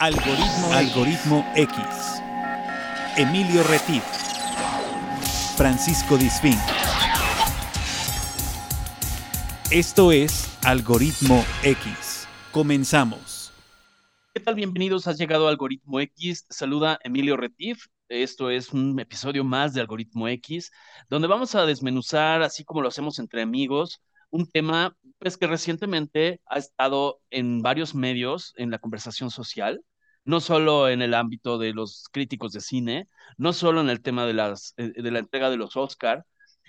Algoritmo, Algoritmo X. Emilio Retif. Francisco Disfín. Esto es Algoritmo X. Comenzamos. ¿Qué tal? Bienvenidos. Has llegado a Algoritmo X. saluda Emilio Retif. Esto es un episodio más de Algoritmo X, donde vamos a desmenuzar, así como lo hacemos entre amigos, un tema pues, que recientemente ha estado en varios medios en la conversación social, no solo en el ámbito de los críticos de cine, no solo en el tema de, las, eh, de la entrega de los Oscar,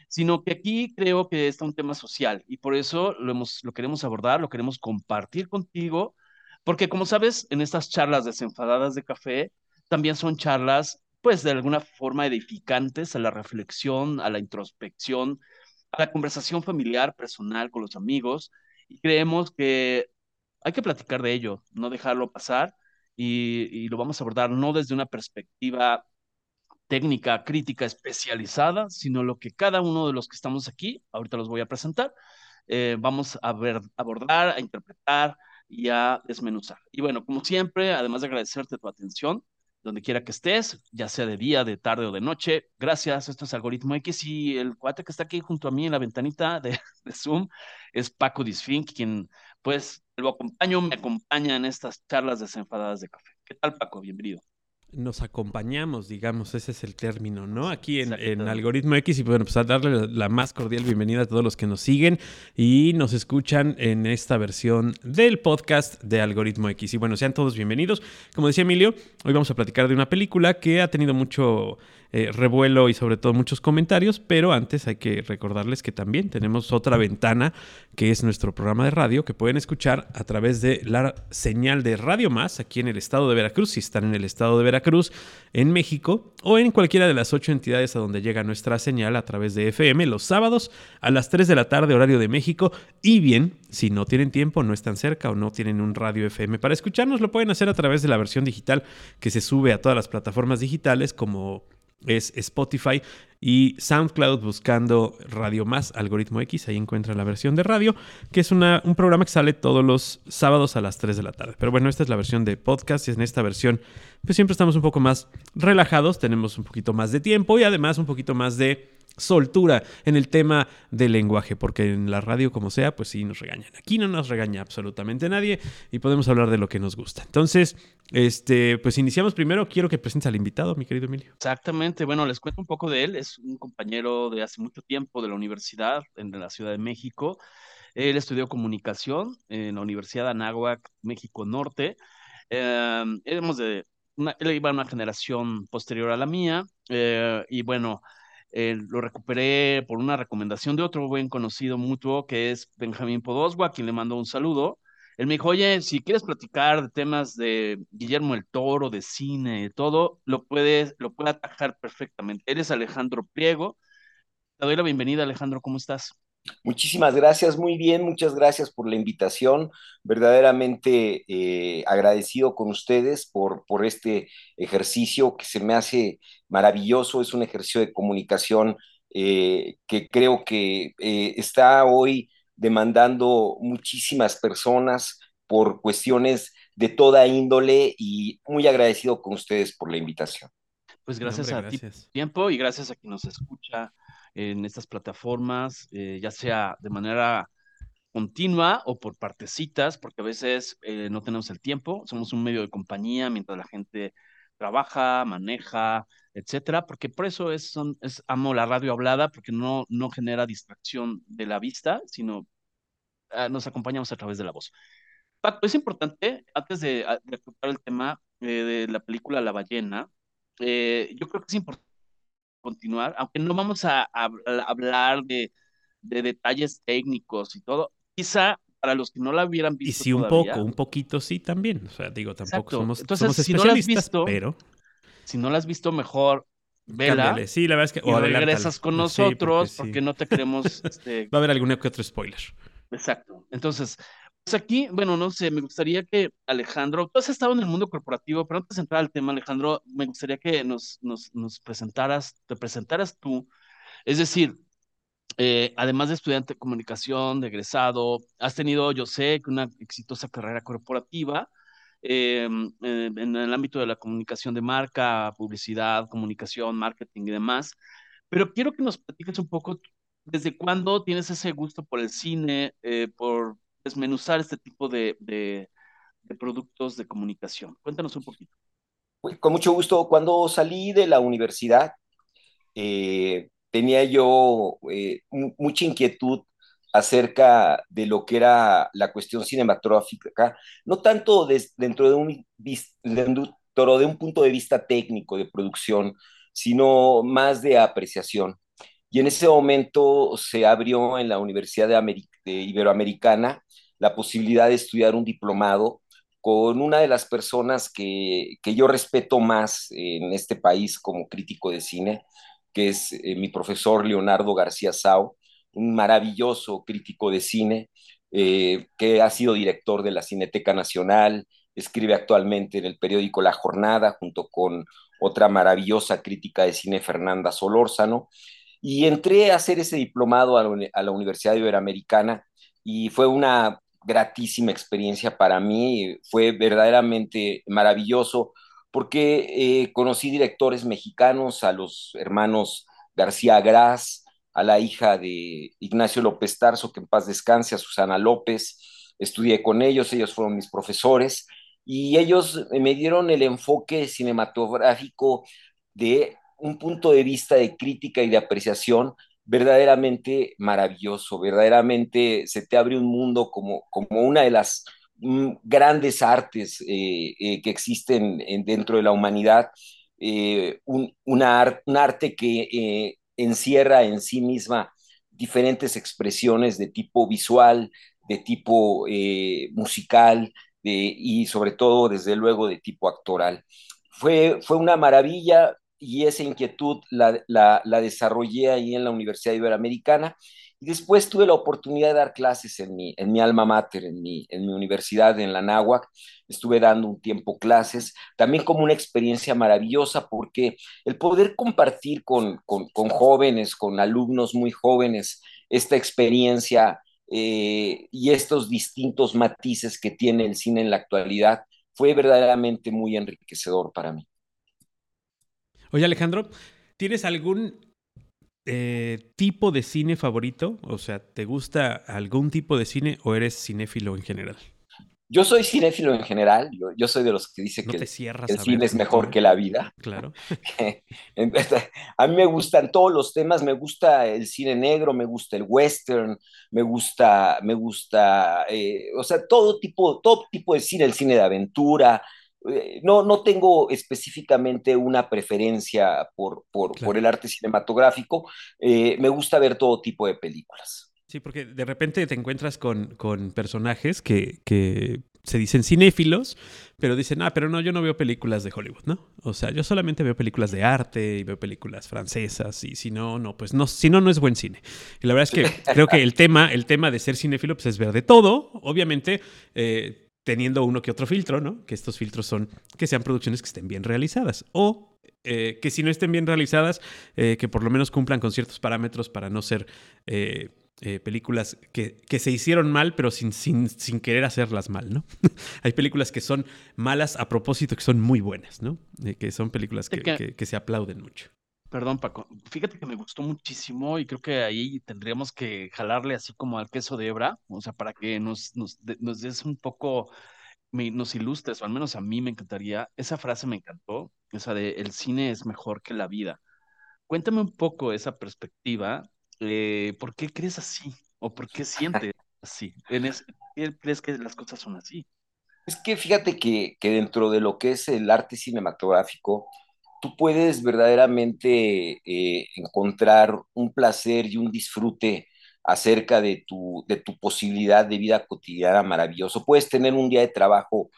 sino que aquí creo que está un tema social y por eso lo, hemos, lo queremos abordar, lo queremos compartir contigo, porque como sabes, en estas charlas desenfadadas de café, también son charlas, pues de alguna forma edificantes a la reflexión, a la introspección, a la conversación familiar, personal con los amigos, y creemos que hay que platicar de ello, no dejarlo pasar, y, lo vamos a abordar no desde una perspectiva técnica, crítica especializada, sino lo que cada uno de los que estamos aquí, ahorita los voy a presentar, eh, vamos a ver, abordar, a interpretar y a desmenuzar. Y bueno, como siempre, además de agradecerte tu atención, donde quiera que estés, ya sea de día, de tarde o de noche, gracias, esto es Algoritmo X y el cuate que está aquí junto a mí en la ventanita de, de Zoom es Paco Disfink, quien pues lo acompaño, me acompaña en estas charlas desenfadadas de café. ¿Qué tal Paco? Bienvenido nos acompañamos, digamos, ese es el término, ¿no? Aquí en, Algoritmo X y bueno, pues a darle la más cordial bienvenida a todos los que nos siguen y nos escuchan en esta versión del podcast de Algoritmo X. Y bueno, sean todos bienvenidos. Como decía Emilio, hoy vamos a platicar de una película que ha tenido mucho eh, revuelo y sobre todo muchos comentarios, pero antes hay que recordarles que también tenemos otra ventana que es nuestro programa de radio que pueden escuchar a través de la señal de Radio Más aquí en el estado de Veracruz, si están en el estado de Veracruz, en México o en cualquiera de las ocho entidades a donde llega nuestra señal a través de FM los sábados a las 3 de la tarde horario de México. Y bien, si no tienen tiempo, no están cerca o no tienen un radio FM para escucharnos, lo pueden hacer a través de la versión digital que se sube a todas las plataformas digitales como es Spotify y SoundCloud buscando Radio Más, Algoritmo X, ahí encuentran la versión de radio, que es una, un programa que sale todos los sábados a las 3 de la tarde. Pero bueno, esta es la versión de podcast y en esta versión pues siempre estamos un poco más relajados, tenemos un poquito más de tiempo y además un poquito más de soltura en el tema del lenguaje, porque en la radio, como sea, pues sí nos regañan. Aquí no nos regaña absolutamente nadie y podemos hablar de lo que nos gusta. Entonces, este, pues iniciamos primero. Quiero que presentes al invitado, mi querido Emilio. Exactamente. Bueno, les cuento un poco de él. Es un compañero de hace mucho tiempo de la universidad en la Ciudad de México. Él estudió comunicación en la Universidad de Anáhuac, México Norte. Eh, de una, él iba a una generación posterior a la mía. Eh, y bueno, eh, lo recuperé por una recomendación de otro buen conocido mutuo que es Benjamín Podoswa, quien le mando un saludo. Él me dijo, oye, si quieres platicar de temas de Guillermo el Toro, de cine, de todo, lo puedes, lo puede atajar perfectamente. Eres Alejandro Priego. Te doy la bienvenida, Alejandro, ¿cómo estás? Muchísimas gracias, muy bien, muchas gracias por la invitación. Verdaderamente eh, agradecido con ustedes por, por este ejercicio que se me hace maravilloso. Es un ejercicio de comunicación eh, que creo que eh, está hoy demandando muchísimas personas por cuestiones de toda índole y muy agradecido con ustedes por la invitación. Pues gracias a ti tiempo y gracias a quien nos escucha en estas plataformas, eh, ya sea de manera continua o por partecitas, porque a veces eh, no tenemos el tiempo, somos un medio de compañía mientras la gente trabaja, maneja, etcétera, porque por eso es, amo la radio hablada, porque no, no genera distracción de la vista, sino ah, nos acompañamos a través de la voz. Paco, es importante, antes de, ah, de el tema eh, de la película La ballena, yo creo que es importante continuar, aunque no vamos a, hablar de, detalles técnicos y todo, quizá para los que no la hubieran visto. Y sí, un poco, un poquito sí también. O sea, digo, tampoco somos, Entonces, si no la has visto, pero. Si no la has visto, mejor vela. Sí, la verdad es que. O regresas con nosotros porque, no te queremos. Este... Va a haber alguno que otro spoiler. Exacto. Entonces, pues aquí, bueno, no sé, me gustaría que Alejandro, tú has estado en el mundo corporativo, pero antes de entrar al tema, Alejandro, me gustaría que nos, nos, nos presentaras, te presentaras tú. Es decir, eh, además de estudiante de comunicación, de egresado, has tenido, yo sé, una exitosa carrera corporativa em, en el ámbito de la comunicación de marca, publicidad, comunicación, marketing y demás. Pero quiero que nos platiques un poco desde cuándo tienes ese gusto por el cine, eh, por desmenuzar este tipo de, de, productos de comunicación. Cuéntanos un poquito. Con mucho gusto. Cuando salí de la universidad, eh, tenía yo eh, mucha inquietud acerca de lo que era la cuestión cinematográfica, no tanto dentro de un, dentro de un punto de vista técnico de producción, sino más de apreciación. Y en ese momento se abrió en la Universidad de, Iberoamericana la posibilidad de estudiar un diplomado con una de las personas que, yo respeto más en este país como crítico de cine, que es eh, mi profesor Leonardo García Sao, un maravilloso crítico de cine, eh, que ha sido director de la Cineteca Nacional, escribe actualmente en el periódico La Jornada, junto con otra maravillosa crítica de cine, Fernanda Solórzano. Y entré a hacer ese diplomado a la, Universidad Iberoamericana y fue una gratísima experiencia para mí, fue verdaderamente maravilloso porque eh, conocí directores mexicanos, a los hermanos García Gras, a la hija de Ignacio López Tarso, que en paz descanse, a Susana López, estudié con ellos, ellos fueron mis profesores, y ellos me dieron el enfoque cinematográfico de un punto de vista de crítica y de apreciación verdaderamente maravilloso, verdaderamente se te abre un mundo como, como una de las mm, grandes artes eh, eh, que existen dentro de la humanidad, eh, un, una, un, arte que encierra en sí misma diferentes expresiones de tipo visual, de tipo musical, y sobre todo, desde luego, de tipo actoral. Fue, fue una maravilla y esa inquietud la, la, desarrollé ahí en la Universidad Iberoamericana. Y después tuve la oportunidad de dar clases en mi, en mi alma mater, en mi, en mi universidad, en la NAWAC. Estuve dando un tiempo clases, también como una experiencia maravillosa, porque el poder compartir con, con, con jóvenes, con alumnos muy jóvenes, esta experiencia eh, y estos distintos matices que tiene el cine en la actualidad fue verdaderamente muy enriquecedor para mí. Oye Alejandro, ¿tienes algún eh, tipo de cine favorito? O sea, ¿te gusta algún tipo de cine o eres cinéfilo en general? Yo soy cinéfilo en general, yo, soy de los que dice que el, cine es mejor que la vida. Claro. a mí me gustan todos los temas, me gusta el cine negro, me gusta el western, me gusta, me gusta, eh, o sea, todo tipo, todo tipo de cine, el cine de aventura. Eh, no, no tengo específicamente una preferencia por, por, el arte cinematográfico, eh, me gusta ver todo tipo de películas. Sí, porque de repente te encuentras con, con personajes que, que, se dicen cinéfilos, pero dicen, ah, pero no, yo no veo películas de Hollywood, ¿no? O sea, yo solamente veo películas de arte y veo películas francesas y si no, no, pues no, si no, no es buen cine. Y la verdad es que creo que el tema, el tema de ser cinéfilo, pues es ver de todo, obviamente. Eh, teniendo uno que otro filtro, ¿no? Que estos filtros son que sean producciones que estén bien realizadas o eh, que si no estén bien realizadas, eh, que por lo menos cumplan con ciertos parámetros para no ser eh, películas que, que, se hicieron mal, pero sin, sin, sin querer hacerlas mal, ¿no? Hay películas que son malas a propósito, que son muy buenas, ¿no? Que son películas que, que, que, se aplauden mucho. Perdón, Paco. Fíjate que me gustó muchísimo y creo que ahí tendríamos que jalarle así como al queso de hebra, o sea, para que nos, nos, nos des un poco, nos ilustres, o al menos a mí me encantaría. Esa frase me encantó, esa de el cine es mejor que la vida. Cuéntame un poco esa perspectiva eh, ¿por qué crees así? ¿O por qué sientes así? ¿En qué crees que las cosas son así? Es que fíjate que, que, dentro de lo que es el arte cinematográfico, tú puedes verdaderamente eh, encontrar un placer y un disfrute acerca de tu, de tu posibilidad de vida cotidiana maravilloso. Puedes tener un día de trabajo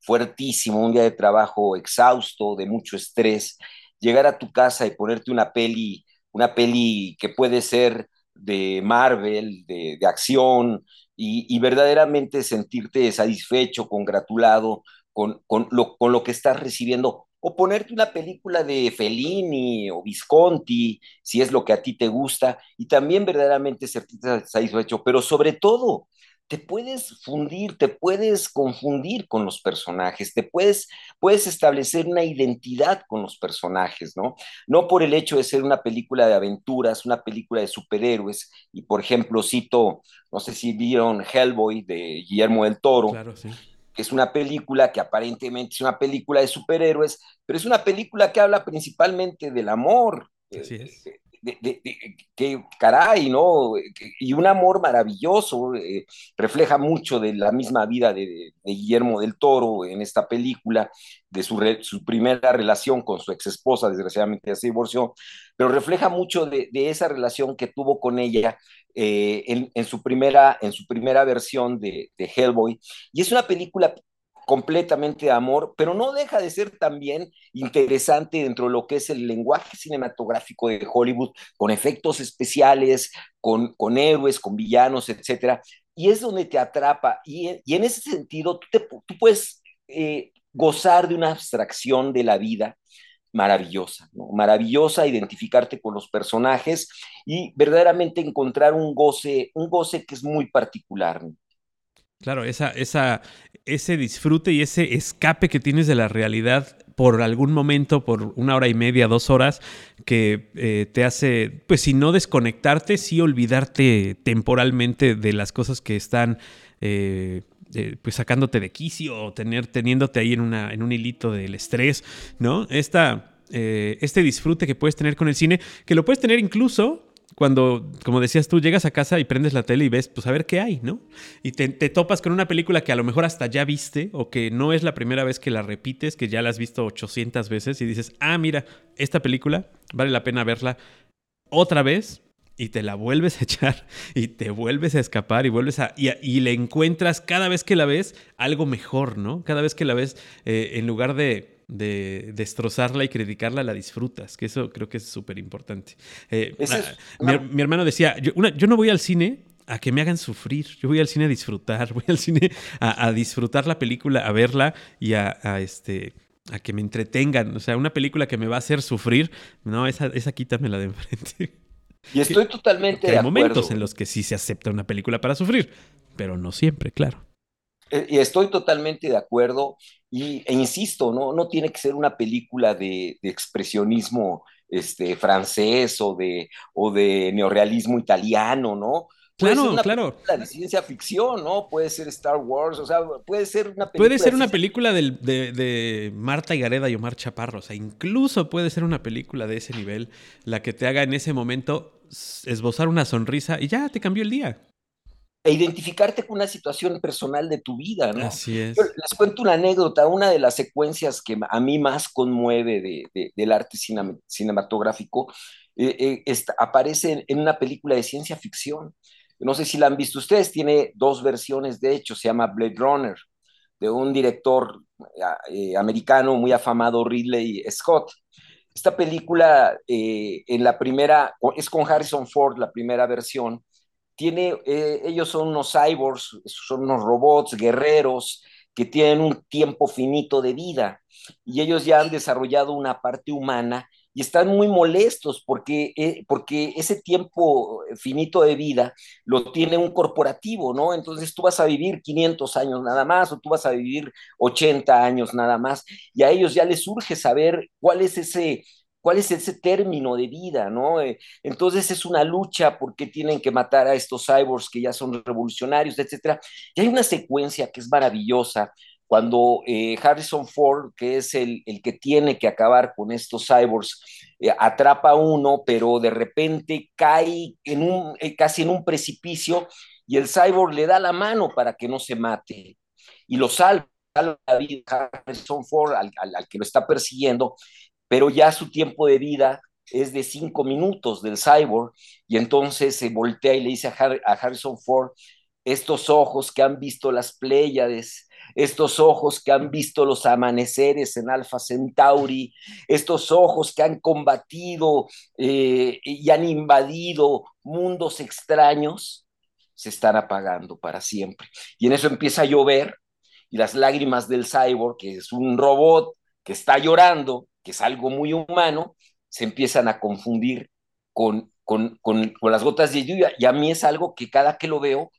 fuertísimo, un día de trabajo exhausto, de mucho estrés, llegar a tu casa y ponerte una peli una peli que puede ser de Marvel, de, acción, y, verdaderamente sentirte satisfecho, congratulado con, con, lo, con lo que estás recibiendo, o ponerte una película de Fellini o Visconti, si es lo que a ti te gusta, y también verdaderamente sentirte satisfecho, pero sobre todo te puedes fundir, te puedes confundir con los personajes, te puedes, puedes establecer una identidad con los personajes, ¿no? No por el hecho de ser una película de aventuras, una película de superhéroes, y por ejemplo cito, no sé si vieron Hellboy de Guillermo del Toro, claro, sí. Que es una película que aparentemente es una película de superhéroes, pero es una película que habla principalmente del amor. Así es de, que caray, ¿no? Y un amor maravilloso, eh, refleja mucho de la misma vida de, Guillermo del Toro en esta película, de su, su primera relación con su ex esposa, desgraciadamente ya se divorció, pero refleja mucho de, esa relación que tuvo con ella eh, en, su primera, en su primera versión de, Hellboy. Y es una película completamente de amor, pero no deja de ser también interesante dentro de lo que es el lenguaje cinematográfico de Hollywood, con efectos especiales, con, con héroes, con villanos, etcétera, y es donde te atrapa, y, en ese sentido tú, te, puedes eh, gozar de una abstracción de la vida maravillosa, ¿no? maravillosa, identificarte con los personajes y verdaderamente encontrar un goce, un goce que es muy particular. Claro, esa, esa, ese disfrute y ese escape que tienes de la realidad por algún momento, por una hora y media, dos horas, que eh, te hace, pues si no desconectarte, sí olvidarte temporalmente de las cosas que están... Eh, eh, pues sacándote de quicio o tener, teniéndote ahí en, una, en un hilito del estrés, ¿no? Esta, este disfrute que puedes tener con el cine, que lo puedes tener incluso cuando, como decías tú, llegas a casa y prendes la tele y ves, pues a ver qué hay, ¿no? Y te, topas con una película que a lo mejor hasta ya viste o que no es la primera vez que la repites, que ya la has visto 800 veces y dices, ah, mira, esta película vale la pena verla otra vez y te la vuelves a echar y te vuelves a escapar y vuelves a... y, le encuentras cada vez que la ves algo mejor, ¿no? Cada vez que la ves, eh, en lugar de de destrozarla y criticarla, la disfrutas, que eso creo que es súper importante. Eh, ah, mi, hermano decía, yo, yo no voy al cine a que me hagan sufrir, yo voy al cine a disfrutar, voy al cine a, disfrutar la película, a verla y a, este a que me entretengan, o sea, una película que me va a hacer sufrir, no, esa, esa quítamela de enfrente. Y estoy totalmente de acuerdo. Hay momentos en los que sí se acepta una película para sufrir, pero no siempre, claro. Eh, y estoy totalmente de acuerdo y, e insisto, ¿no? no tiene que ser una película de, expresionismo este, francés o de, o de neorealismo italiano, ¿no? Puede claro, ser una claro. Película de ciencia ficción, ¿no? Puede ser Star Wars, o sea, puede ser una película. Puede ser una película de, de, Marta Gareda y Omar Chaparro, o sea, incluso puede ser una película de ese nivel, la que te haga en ese momento esbozar una sonrisa y ya te cambió el día e identificarte con una situación personal de tu vida, ¿no? Así es. les cuento una anécdota, una de las secuencias que a mí más conmueve de, del arte cinematográfico eh, eh, aparece en, una película de ciencia ficción. No sé si la han visto ustedes, tiene dos versiones, de hecho, se llama Blade Runner, de un director eh, americano muy afamado, Ridley Scott. Esta película, en la primera, es con Harrison Ford, la primera versión, tiene, eh, ellos son unos cyborgs, son unos robots guerreros que tienen un tiempo finito de vida y ellos ya han desarrollado una parte humana y están muy molestos porque, eh, porque ese tiempo finito de vida lo tiene un corporativo, ¿no? Entonces tú vas a vivir 500 años nada más o tú vas a vivir 80 años nada más y a ellos ya les surge saber cuál es ese cuál es ese término de vida, ¿no? Eh, entonces es una lucha porque tienen que matar a estos cyborgs que ya son revolucionarios, etcétera. Y hay una secuencia que es maravillosa cuando eh, Harrison Ford, que es el, que tiene que acabar con estos cyborgs, eh, atrapa a uno, pero de repente cae en un, casi en un precipicio y el cyborg le da la mano para que no se mate y lo salva la vida Harrison Ford al, al, que lo está persiguiendo pero ya su tiempo de vida es de cinco minutos del cyborg, y entonces se voltea y le dice a, Harrison Ford, estos ojos que han visto las Pléyades, estos ojos que han visto los amaneceres en Alpha Centauri, estos ojos que han combatido eh, y han invadido mundos extraños, se están apagando para siempre. Y en eso empieza a llover y las lágrimas del cyborg, que es un robot que está llorando, que es algo muy humano, se empiezan a confundir con, con, con, las gotas de lluvia. Y a mí es algo que cada que lo veo,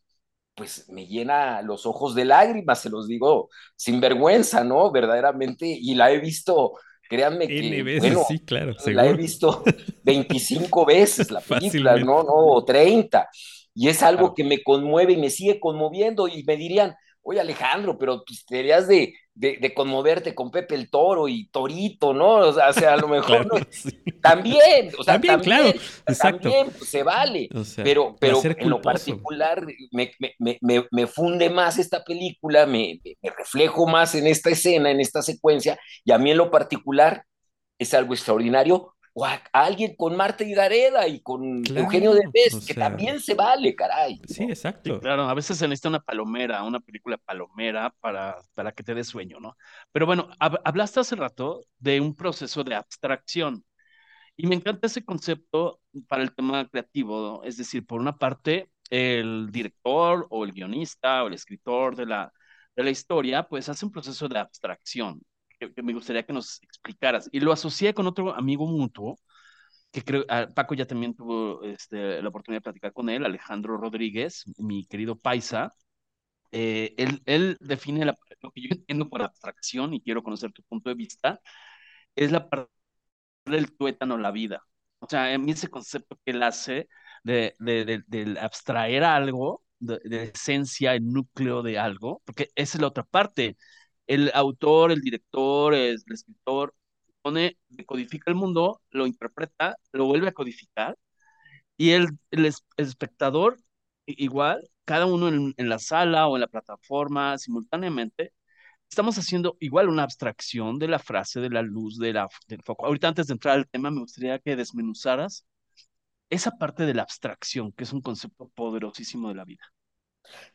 pues me llena los ojos de lágrimas, se los digo sin vergüenza, ¿no? Verdaderamente, y la he visto, créanme que, bueno, sí, claro, la he visto 25 veces la película, ¿no? No, o 30, y es algo que me conmueve y me sigue conmoviendo, y me dirían, oye Alejandro, pero pues deberías de, de, conmoverte con Pepe el Toro y Torito, ¿no? O sea, a lo mejor también, o sea, también, claro, también pues, se vale, pero, pero en lo particular me, me, me, me, funde más esta película, me, reflejo más en esta escena, en esta secuencia, y a mí en lo particular es algo extraordinario o a, alguien con Marta y Gareda y con Eugenio Derbez, que también se vale, caray. Sí, exacto. claro, a veces se necesita una palomera, una película palomera para, para que te dé sueño, ¿no? Pero bueno, hablaste hace rato de un proceso de abstracción. Y me encanta ese concepto para el tema creativo, es decir, por una parte, el director o el guionista o el escritor de la, de la historia, pues hace un proceso de abstracción que, me gustaría que nos explicaras. Y lo asocié con otro amigo mutuo, que creo, ah, Paco ya también tuvo este, la oportunidad de platicar con él, Alejandro Rodríguez, mi querido paisa. Eh, él, él, define lo que yo entiendo por abstracción y quiero conocer tu punto de vista, es la parte del tuétano, la vida. O sea, a mí ese concepto que él hace de, de, de, abstraer algo, de, de, esencia, el núcleo de algo, porque esa es la otra parte el autor, el director, el, escritor, pone, codifica el mundo, lo interpreta, lo vuelve a codificar, y el, el, espectador, igual, cada uno en, la sala o en la plataforma, simultáneamente, estamos haciendo igual una abstracción de la frase, de la luz, de la, del foco. Ahorita antes de entrar al tema, me gustaría que desmenuzaras esa parte de la abstracción, que es un concepto poderosísimo de la vida.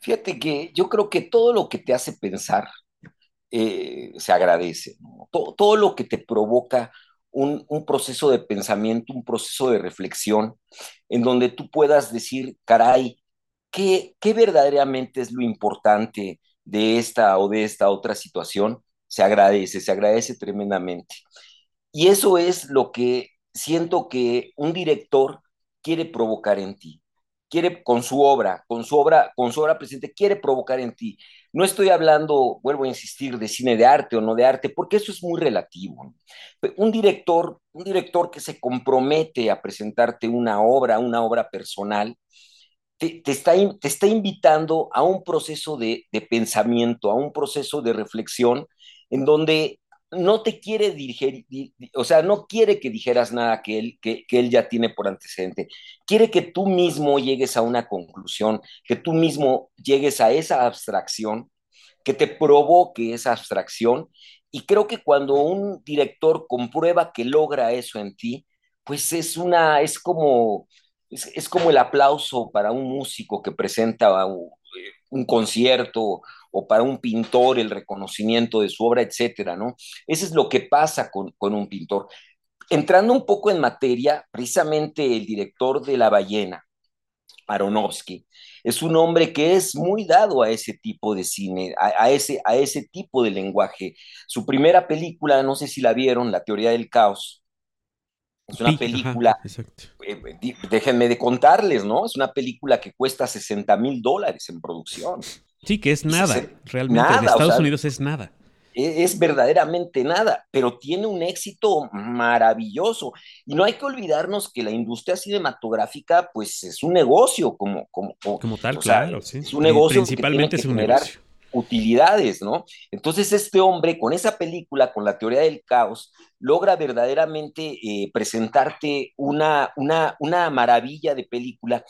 Fíjate que yo creo que todo lo que te hace pensar, eh, se agradece. Todo, lo que te provoca un, proceso de pensamiento, un proceso de reflexión, en donde tú puedas decir, caray, ¿qué, ¿qué verdaderamente es lo importante de esta o de esta otra situación? Se agradece, se agradece tremendamente. Y eso es lo que siento que un director quiere provocar en ti quiere con su obra, con su obra, con su obra presente, quiere provocar en ti. No estoy hablando, vuelvo a insistir, de cine de arte o no de arte, porque eso es muy relativo. Un director, un director que se compromete a presentarte una obra, una obra personal, te, está, te está invitando a un proceso de, de pensamiento, a un proceso de reflexión, en donde no te quiere dirigir, o sea, no quiere que dijeras nada que él, que, él ya tiene por antecedente. Quiere que tú mismo llegues a una conclusión, que tú mismo llegues a esa abstracción, que te provoque esa abstracción. Y creo que cuando un director comprueba que logra eso en ti, pues es una, es como, es, como el aplauso para un músico que presenta un, un concierto o para un pintor el reconocimiento de su obra, etcétera, ¿no? Eso es lo que pasa con, un pintor. Entrando un poco en materia, precisamente el director de La Ballena, Aronofsky, es un hombre que es muy dado a ese tipo de cine, a, ese, a ese tipo de lenguaje. Su primera película, no sé si la vieron, La teoría del caos, es una película, eh, déjenme de contarles, ¿no? Es una película que cuesta 60 mil dólares en producción. Sí, que es nada. Realmente en Estados Unidos es nada. E, es, verdaderamente nada, pero tiene un éxito maravilloso. Y no hay que olvidarnos que la industria cinematográfica, pues es un negocio como, como, como, tal, claro. sí. Es un negocio. principalmente es un negocio. Utilidades, ¿no? Entonces, este hombre, con esa película, con la teoría del caos, logra verdaderamente eh, presentarte una, una, una maravilla de película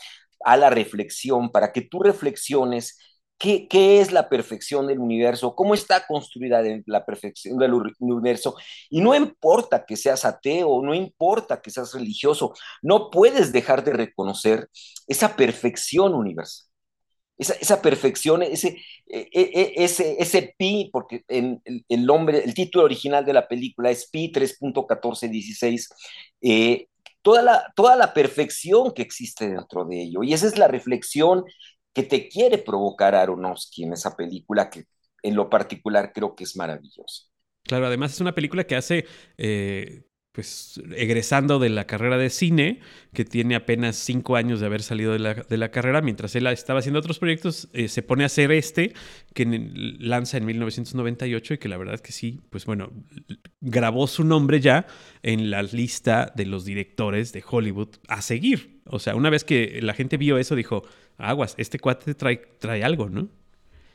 a la reflexión, para que tú reflexiones ¿Qué, es la perfección del universo? ¿Cómo está construida la perfección del universo? Y no importa que seas ateo, no importa que seas religioso, no puedes dejar de reconocer esa perfección universal. Esa, perfección, ese, e, e, ese pi, porque en, el, nombre, el título original de la película es pi 3.1416, eh, toda, la, toda la perfección que existe dentro de ello. Y esa es la reflexión que te quiere provocar Aronofsky en esa película que en lo particular creo que es maravillosa. Claro, además es una película que hace, eh, pues egresando de la carrera de cine, que tiene apenas cinco años de haber salido de la, carrera, mientras él estaba haciendo otros proyectos, eh, se pone a hacer este, que lanza en 1998 y que la verdad que sí, pues bueno, grabó su nombre ya en la lista de los directores de Hollywood a seguir. O sea, una vez que la gente vio eso, dijo, aguas, este cuate trae, trae algo, ¿no?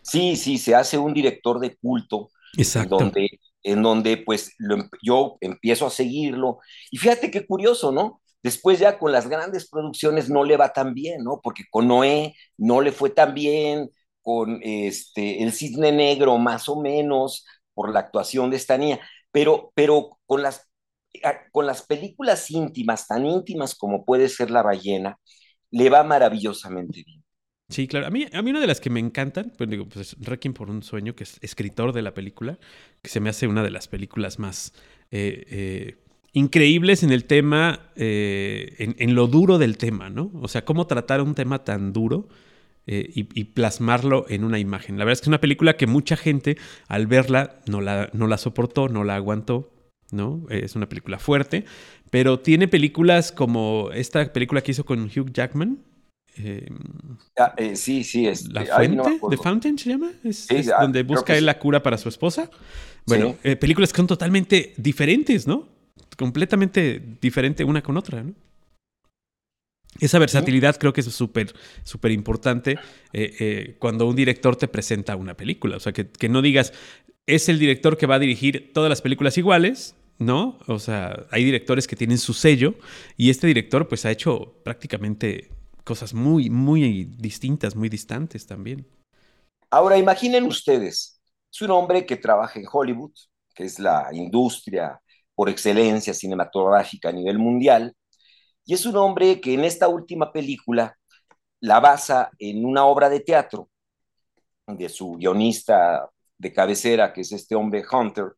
Sí, sí, se hace un director de culto. Exacto. Donde en donde pues em, yo empiezo a seguirlo. Y fíjate qué curioso, ¿no? Después ya con las grandes producciones no le va tan bien, ¿no? Porque con Noé no le fue tan bien, con este, El Cisne Negro más o menos, por la actuación de esta niña, pero, pero con, las, con las películas íntimas, tan íntimas como puede ser La ballena, le va maravillosamente bien. Sí, claro. A mí, a mí una de las que me encantan, pues digo, pues Requiem por un sueño, que es escritor de la película, que se me hace una de las películas más eh, eh, increíbles en el tema, eh, en, lo duro del tema, ¿no? O sea, cómo tratar un tema tan duro y, plasmarlo en una imagen. La verdad es que es una película que mucha gente al verla no la, no la soportó, no la aguantó, ¿no? Es una película fuerte, pero tiene películas como esta película que hizo con Hugh Jackman, Em, ah, eh, sí, sí, es. ¿La fuente? ¿The Fountain se llama? Es, ah, donde busca él la cura para su esposa. Bueno, eh, películas que son totalmente diferentes, ¿no? Completamente diferente una con otra, ¿no? Esa versatilidad creo que es súper, súper importante eh, cuando un director te presenta una película. O sea, que, que no digas, es el director que va a dirigir todas las películas iguales, ¿no? O sea, hay directores que tienen su sello y este director pues ha hecho prácticamente cosas muy, muy distintas, muy distantes también. Ahora, imaginen ustedes, es un hombre que trabaja en Hollywood, que es la industria por excelencia cinematográfica a nivel mundial, y es un hombre que en esta última película la basa en una obra de teatro de su guionista de cabecera, que es este hombre Hunter,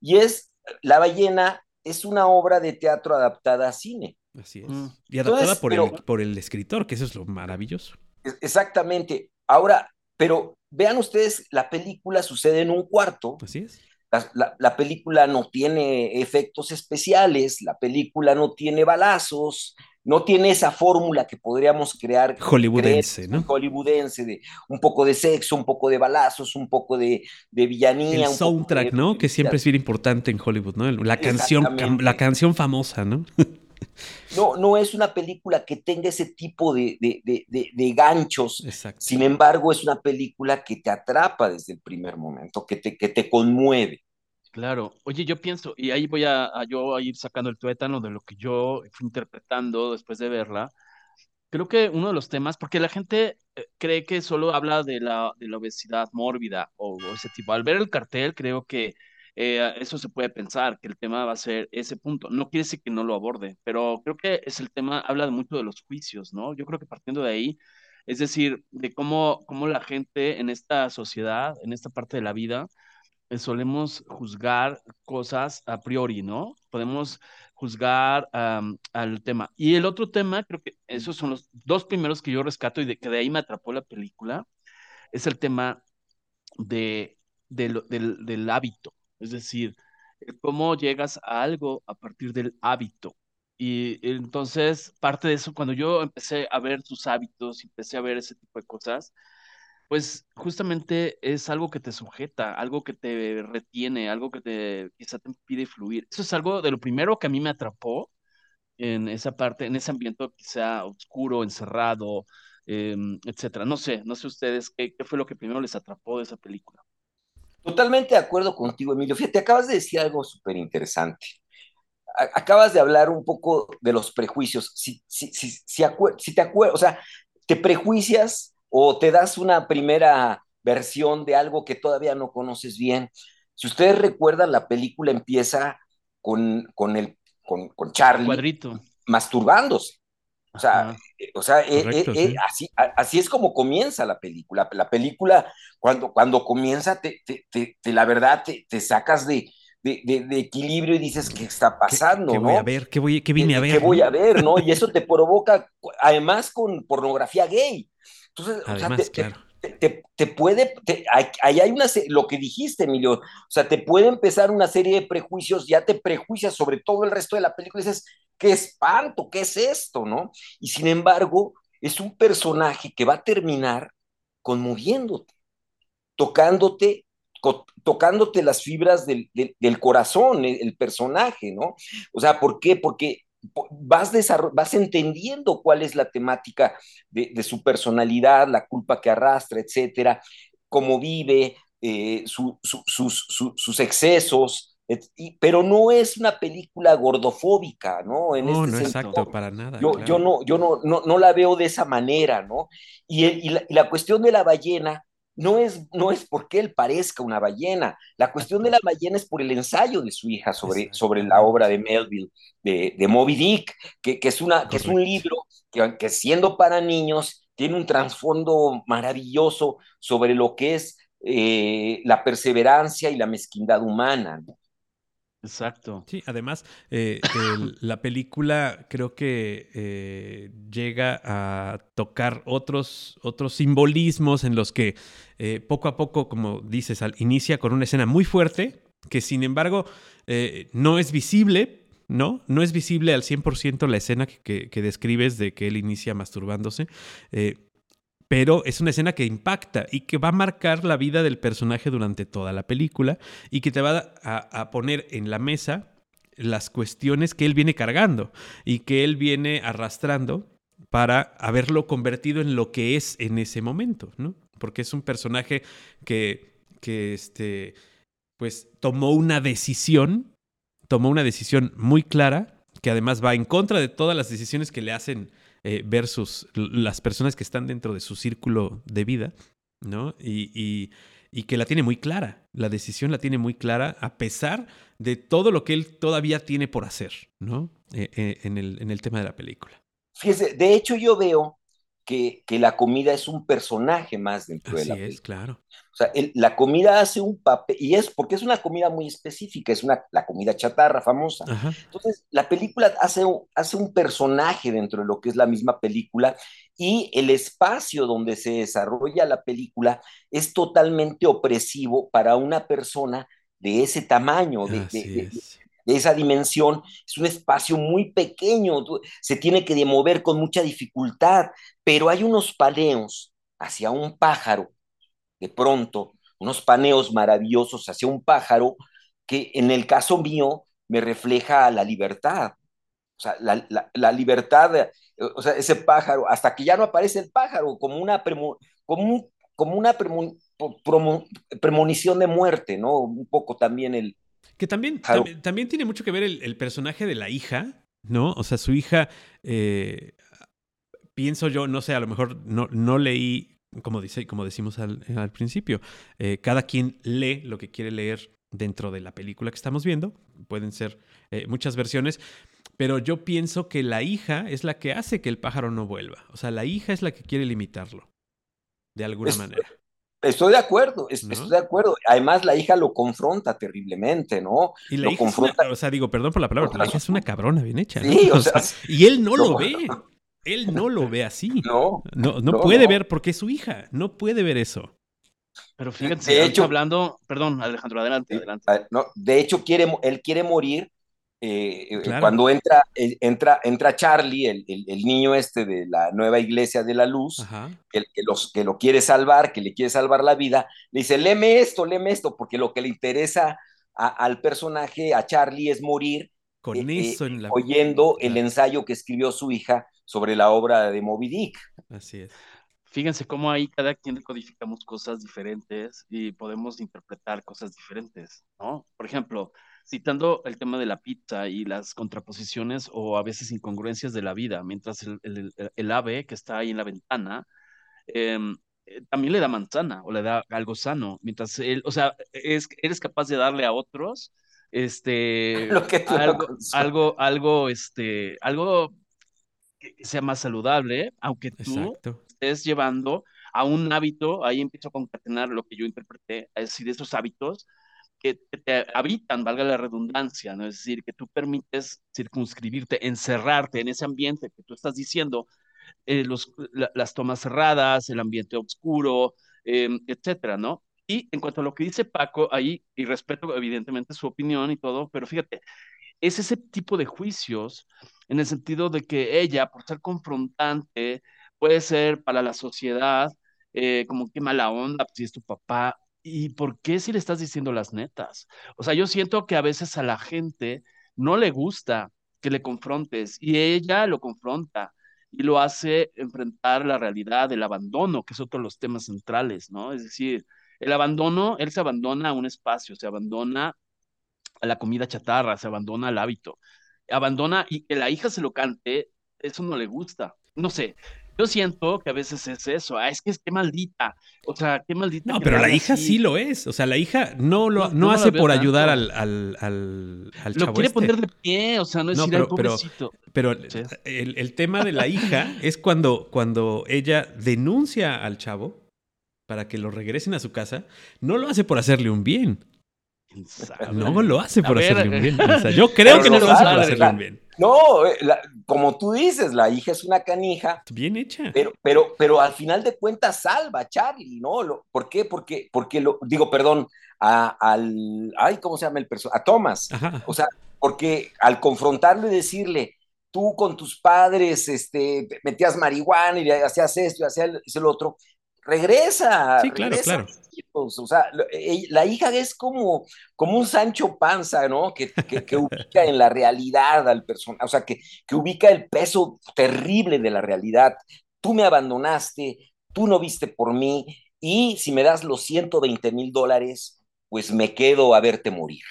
y es La ballena es una obra de teatro adaptada a cine. Así es. Mm. Y adaptada por, el, por el escritor, que eso es lo maravilloso. Exactamente. Ahora, pero vean ustedes, la película sucede en un cuarto. Así es. La, película no tiene efectos especiales, la película no tiene balazos, no tiene esa fórmula que podríamos crear. Hollywoodense, ¿no? Hollywoodense, de un poco de sexo, un poco de balazos, un poco de, de villanía. El soundtrack, ¿no? Que siempre es bien importante en Hollywood, ¿no? La canción, la canción famosa, ¿no? No, no es una película que tenga ese tipo de, ganchos. Sin embargo, es una película que te atrapa desde el primer momento, que te, que te conmueve. Claro. Oye, yo pienso, y ahí voy a, yo a ir sacando el tuétano de lo que yo fui interpretando después de verla. Creo que uno de los temas, porque la gente eh, cree que solo habla de la, de la obesidad mórbida o ese tipo. Al ver el cartel, creo que eh, eso se puede pensar, que el tema va a ser ese punto. No quiere decir que no lo aborde, pero creo que es el tema, habla mucho de los juicios, ¿no? Yo creo que partiendo de ahí, es decir, de cómo, cómo la gente en esta sociedad, en esta parte de la vida, eh, solemos juzgar cosas a priori, ¿no? Podemos juzgar al tema. Y el otro tema, creo que esos son los dos primeros que yo rescato y de que de ahí me atrapó la película, es el tema de, del, del hábito. Es decir, eh, cómo llegas a algo a partir del hábito. Y entonces, parte de eso, cuando yo empecé a ver tus hábitos, empecé a ver ese tipo de cosas, pues justamente es algo que te sujeta, algo que te retiene, algo que te quizá te impide fluir. Eso es algo de lo primero que a mí me atrapó en esa parte, en ese ambiente quizá oscuro, encerrado, em, etcétera. No sé, no sé ustedes qué fue lo que primero les atrapó de esa película. Totalmente de acuerdo contigo, Emilio. Fíjate, acabas de decir algo súper interesante. Acabas de hablar un poco de los prejuicios. Si, si, si, si te acuerdas, o sea, te prejuicias o te das una primera versión de algo que todavía no conoces bien. Si ustedes recuerdan, la película empieza con, con, el, con, con Charlie masturbándose. O sea, eh, o sea eh, eh, así, así es como comienza la película. La película, cuando, cuando comienza, te, te, la verdad, te, sacas de, de, de, equilibrio y dices, ¿qué está pasando? ¿Qué, voy a ver? ¿Qué, voy, qué vine a ver? ¿Qué voy a ver? ¿no? Y eso te provoca, además, con pornografía gay. Entonces, o sea, te, puede, ahí hay una, lo que dijiste, Emilio, o sea, te puede empezar una serie de prejuicios, ya te prejuicias sobre todo el resto de la película y dices, qué espanto, qué es esto, ¿no? Y sin embargo, es un personaje que va a terminar conmoviéndote, tocándote, tocándote las fibras del, del, corazón, el, el, personaje, ¿no? O sea, ¿por qué? Porque vas, vas entendiendo cuál es la temática de, su personalidad, la culpa que arrastra, etcétera, cómo vive, eh, sus, excesos, pero no es una película gordofóbica, ¿no? En no, este no, exacto, para nada. Yo, yo, no, yo no, no, la veo de esa manera, ¿no? Y, la, cuestión de la ballena no es, no es porque él parezca una ballena, la cuestión de la ballena es por el ensayo de su hija sobre, sobre la obra de Melville, de, de Moby Dick, que, que es una, que es un libro que siendo para niños, tiene un trasfondo maravilloso sobre lo que es eh, la perseverancia y la mezquindad humana. ¿no? Exacto. Sí, además, eh, la película creo que eh, llega a tocar otros, otros simbolismos en los que eh, poco a poco, como dices, inicia con una escena muy fuerte, que sin embargo no es visible, ¿no? No es visible al 100% la escena que, que, describes de que él inicia masturbándose pero es una escena que impacta y que va a marcar la vida del personaje durante toda la película y que te va a, poner en la mesa las cuestiones que él viene cargando y que él viene arrastrando para haberlo convertido en lo que es en ese momento, ¿no? Porque es un personaje que, que este, pues, tomó una decisión, tomó una decisión muy clara, que además va en contra de todas las decisiones que le hacen eh, versus las personas que están dentro de su círculo de vida, ¿no? Y, que la tiene muy clara, la decisión la tiene muy clara a pesar de todo lo que él todavía tiene por hacer, ¿no? Eh, eh, en, el, en el tema de la película. Fíjese, de hecho yo veo que, la comida es un personaje más dentro de la película. es, claro. O sea, la comida hace un papel, y es porque es una comida muy específica, es una, la comida chatarra famosa. Entonces, la película hace, hace un personaje dentro de lo que es la misma película, y el espacio donde se desarrolla la película es totalmente opresivo para una persona de ese tamaño, de, esa dimensión, es un espacio muy pequeño, se tiene que mover con mucha dificultad, pero hay unos paneos hacia un pájaro, de pronto, unos paneos maravillosos hacia un pájaro que en el caso mío me refleja la libertad. O sea, la, libertad, o sea, ese pájaro, hasta que ya no aparece el pájaro, como una, como, como una premonición de muerte, ¿no? Un poco también el, que también, también, tiene mucho que ver el, personaje de la hija, ¿no? O sea, su hija, eh, pienso yo, no sé, a lo mejor no, no leí, como, dice, como decimos al, principio, eh, cada quien lee lo que quiere leer dentro de la película que estamos viendo, pueden ser eh, muchas versiones, pero yo pienso que la hija es la que hace que el pájaro no vuelva, o sea, la hija es la que quiere limitarlo, de alguna manera. Estoy de acuerdo, estoy de acuerdo. Además, la hija lo confronta terriblemente, ¿no? Y la hija confronta... o sea, digo, perdón por la palabra, pero la hija es una cabrona bien hecha. Sí, o, sea, y él no lo ve. Él no lo ve así. No. No, no, puede ver porque es su hija. No puede ver eso. Pero fíjense, de hecho, hablando, perdón, Alejandro, adelante, adelante. No, de hecho, quiere, él quiere morir eh, eh, cuando entra, eh, entra, entra Charlie, el, el, niño este de la nueva iglesia de la luz, que, los, que lo quiere salvar, que le quiere salvar la vida, le dice, léeme esto, léeme esto, porque lo que le interesa al personaje, a Charlie, es morir Con eso oyendo el ensayo que escribió su hija sobre la obra de Moby Dick. Así es. Fíjense cómo ahí cada quien decodificamos cosas diferentes y podemos interpretar cosas diferentes, ¿no? Por ejemplo, citando el tema de la pizza y las contraposiciones o a veces incongruencias de la vida, mientras el, ave que está ahí en la ventana em, eh, también le da manzana o le da algo sano, mientras él, o sea, es, eres capaz de darle a otros este algo, algo, este, algo que sea más saludable, aunque tú estés llevando a un hábito, ahí empiezo a concatenar lo que yo interpreté, es decir, esos hábitos que, te habitan, valga la redundancia, ¿no? Es decir, que tú permites circunscribirte, encerrarte en ese ambiente que tú estás diciendo, eh, los, las tomas cerradas, el ambiente oscuro, em, etcétera, ¿no? Y en cuanto a lo que dice Paco, ahí, y respeto evidentemente su opinión y todo, pero fíjate, es ese tipo de juicios en el sentido de que ella, por ser confrontante, puede ser para la sociedad eh, como qué mala onda, pues, si es tu papá, ¿y por qué si le estás diciendo las netas? O sea, yo siento que a veces a la gente no le gusta que le confrontes y ella lo confronta y lo hace enfrentar la realidad del abandono, que es otro de los temas centrales, ¿no? Es decir, el abandono, él se abandona a un espacio, se abandona a la comida chatarra, se abandona al hábito, abandona y que la hija se lo cante, eso no le gusta. No sé, yo siento que a veces es eso, ah, es que es que maldita, o sea, qué maldita. No, pero la hija sí lo es, o sea, la hija no lo no, hace por ayudar al, al, al, al Lo quiere poner de pie, o sea, no es decir, pero, pobrecito. Pero, el, el, tema de la hija es cuando, cuando ella denuncia al chavo para que lo regresen a su casa, no lo hace por hacerle un bien. No lo hace por hacerle un bien. O sea, yo creo que no lo hace por hacerle un bien. No, eh, como tú dices, la hija es una canija. Bien hecha. Pero, pero, pero al final de cuentas salva a Charlie, ¿no? Lo, ¿Por qué? Porque, porque lo, digo, perdón, a, al, ay, ¿cómo se llama el personaje? A Thomas. O sea, porque al confrontarlo y decirle, tú con tus padres, este, metías marihuana y hacías esto y hacías el otro, regresa. Sí, claro, claro. O sea, e, la hija es como, como un Sancho Panza, ¿no? Que, que, ubica en la realidad al personaje, o sea, que, que ubica el peso terrible de la realidad. Tú me abandonaste, tú no viste por mí, y si me das los 120 mil dólares, pues me quedo a verte morir.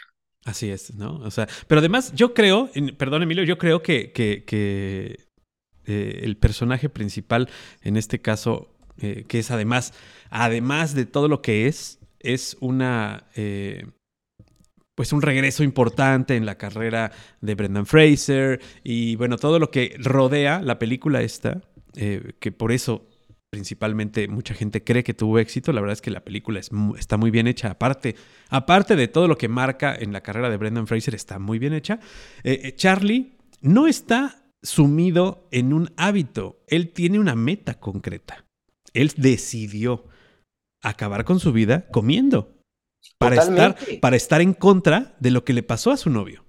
Así es, ¿no? O sea, pero además yo creo, perdón Emilio, yo creo que, que, eh, el personaje principal en este caso eh, que es además, además de todo lo que es, es una... Eh, pues un regreso importante en la carrera de Brendan Fraser y bueno, todo lo que rodea la película esta, eh, que por eso principalmente mucha gente cree que tuvo éxito, la verdad es que la película está muy bien hecha, aparte, aparte de todo lo que marca en la carrera de Brendan Fraser, está muy bien hecha. Charlie no está sumido en un hábito, él tiene una meta concreta él decidió acabar con su vida comiendo para estar, para estar en contra de lo que le pasó a su novio.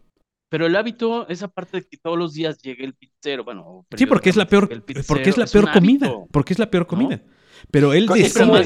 Pero el hábito, esa parte de que todos los días llegue el pizzero, bueno. Sí, porque es la peor, porque es la peor comida. Porque es la peor comida. Pero él decide.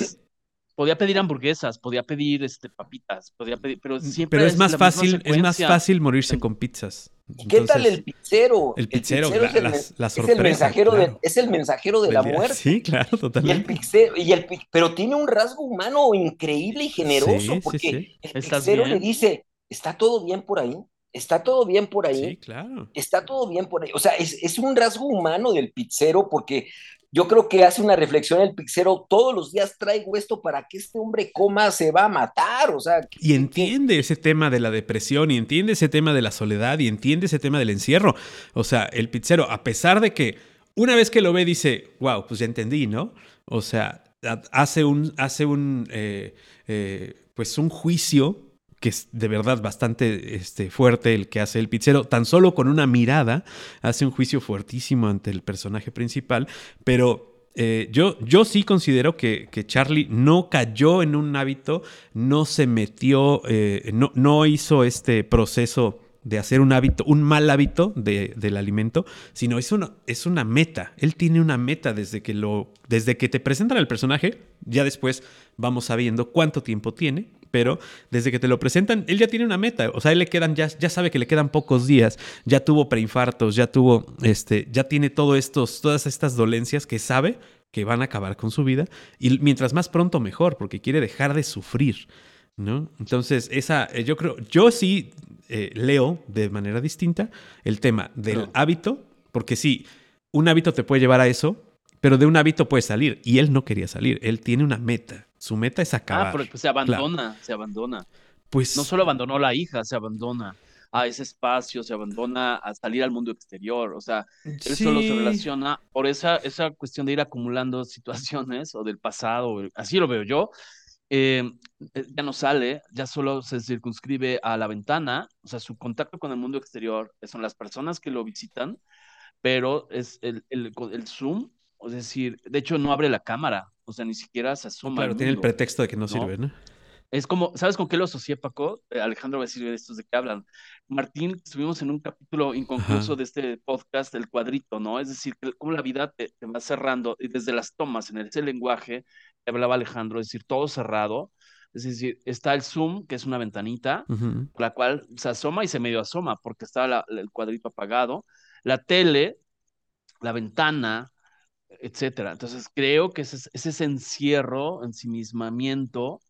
Podía pedir hamburguesas, podía pedir este, papitas, podía pedir, pero mm, siempre. Pero es, más fácil, es más fácil morirse con pizzas. ¿Qué tal el pizzero? El pizzero, es, el, mensajero de, es el mensajero de la muerte. Sí, claro, totalmente. Y el, pero tiene un rasgo humano increíble y generoso, porque el pizzero le dice, ¿está todo bien por ahí? ¿Está todo bien por ahí? Sí, claro. Está todo bien por ahí. O sea, es, es un rasgo humano del pizzero porque yo creo que hace una reflexión el pixero, todos los días traigo esto para que este hombre coma, se va a matar, o sea. Y entiende ese tema de la depresión, y entiende ese tema de la soledad, y entiende ese tema del encierro. O sea, el pizzero, a pesar de que una vez que lo ve dice, wow, pues ya entendí, ¿no? O sea, hace un, hace un, eh, eh, pues un juicio que es de verdad bastante este, fuerte el que hace el pizzero, tan solo con una mirada hace un juicio fuertísimo ante el personaje principal, pero eh, yo, yo sí considero que, que, Charlie no cayó en un hábito, no se metió, eh, no, no hizo este proceso de hacer un hábito, un mal hábito de, del alimento, sino es una, es una meta. Él tiene una meta desde que, lo, desde que te presentan al personaje, ya después vamos sabiendo cuánto tiempo tiene, pero desde que te lo presentan, él ya tiene una meta. O sea, él le quedan, ya, ya sabe que le quedan pocos días, ya tuvo preinfartos, ya tuvo, este, ya tiene todo estos, todas estas dolencias que sabe que van a acabar con su vida. Y mientras más pronto mejor, porque quiere dejar de sufrir. ¿No? Entonces, esa, eh, yo creo, yo sí eh, leo de manera distinta el tema del hábito, porque sí, un hábito te puede llevar a eso, pero de un hábito puede salir, y él no quería salir, él tiene una meta. Su meta es acabar. Ah, porque se abandona, se abandona. Pues. No solo abandonó a la hija, se abandona a ese espacio, se abandona a salir al mundo exterior. O sea, eso solo se relaciona por esa, esa cuestión de ir acumulando situaciones o del pasado, así lo veo yo. Em, eh, ya no sale, ya solo se circunscribe a la ventana, o sea, su contacto con el mundo exterior son las personas que lo visitan, pero es el, el, el Zoom, es decir, de hecho no abre la cámara, o sea, ni siquiera se asoma. Claro, tiene el pretexto de que no, sirve, ¿no? Es como, ¿sabes con qué lo asocié, Paco? Eh, Alejandro va a decir de estos de qué hablan. Martín, estuvimos en un capítulo inconcluso de este podcast, El Cuadrito, ¿no? Es decir, cómo la vida te, va cerrando y desde las tomas en ese lenguaje que hablaba Alejandro, es decir, todo cerrado. Es decir, está el Zoom, que es una ventanita, la cual se asoma y se medio asoma porque está el cuadrito apagado. La tele, la ventana, etcétera. Entonces, creo que ese, ese encierro, ensimismamiento,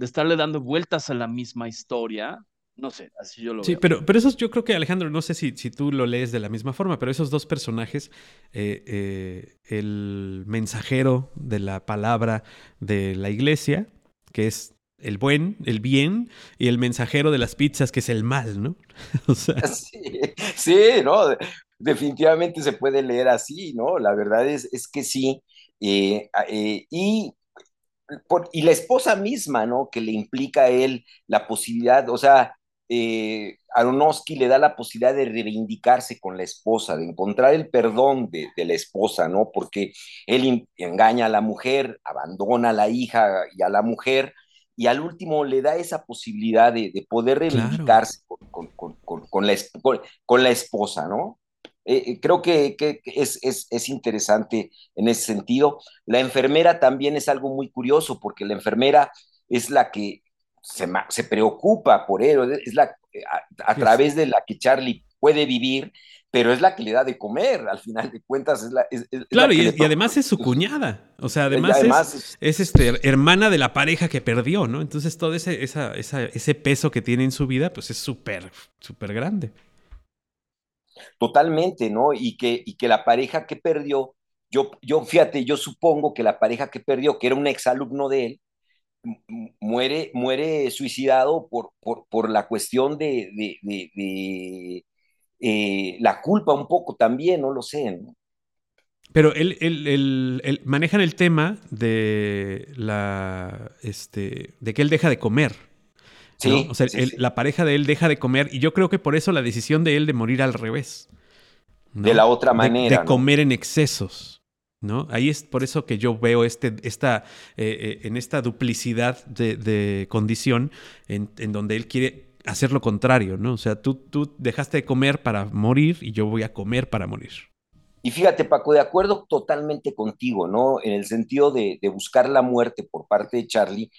de estarle dando vueltas a la misma historia. No sé, así yo lo sí, veo. Sí, pero, pero eso yo creo que Alejandro, no sé si, si tú lo lees de la misma forma, pero esos dos personajes, eh, eh, el mensajero de la palabra de la iglesia, que es el buen, el bien, y el mensajero de las pizzas, que es el mal, ¿no? o sea... sí, sí, ¿no? Definitivamente se puede leer así, ¿no? La verdad es, es que sí. Eh, y y la esposa misma, ¿no? Que le implica a él la posibilidad, o sea, eh, Aronofsky le da la posibilidad de reivindicarse con la esposa, de encontrar el perdón de, la esposa, ¿no? Porque él engaña a la mujer, abandona a la hija y a la mujer, y al último le da esa posibilidad de, poder reivindicarse con, la, con, la, esposa, ¿no? Eh, eh, creo que, es, interesante en ese sentido. La enfermera también es algo muy curioso porque la enfermera es la que se, preocupa por él, es la a, través de la que Charlie puede vivir, pero es la que le da de comer, al final de cuentas es la... claro, y, además es su cuñada, o sea, además, es, este, hermana de la pareja que perdió, ¿no? Entonces todo ese, ese peso que tiene en su vida, pues es súper, súper grande. Totalmente, ¿no? Y que, y que la pareja que perdió, yo, yo, fíjate, yo supongo que la pareja que perdió, que era un exalumno de él, muere, muere suicidado por, por, por la cuestión de, de, eh, la culpa un poco también, no lo sé, ¿no? Pero él, él, manejan el tema de la este de que él deja de comer. Sí, O sea, la pareja de él deja de comer y yo creo que por eso la decisión de él de morir al revés. De la otra manera. De, comer en excesos. ¿no? Ahí es por eso que yo veo este, esta, eh, eh, en esta duplicidad de, condición en, donde él quiere hacer lo contrario, ¿no? O sea, tú, tú dejaste de comer para morir y yo voy a comer para morir. Y fíjate, Paco, de acuerdo totalmente contigo, ¿no? En el sentido de, de buscar la muerte por parte de Charlie,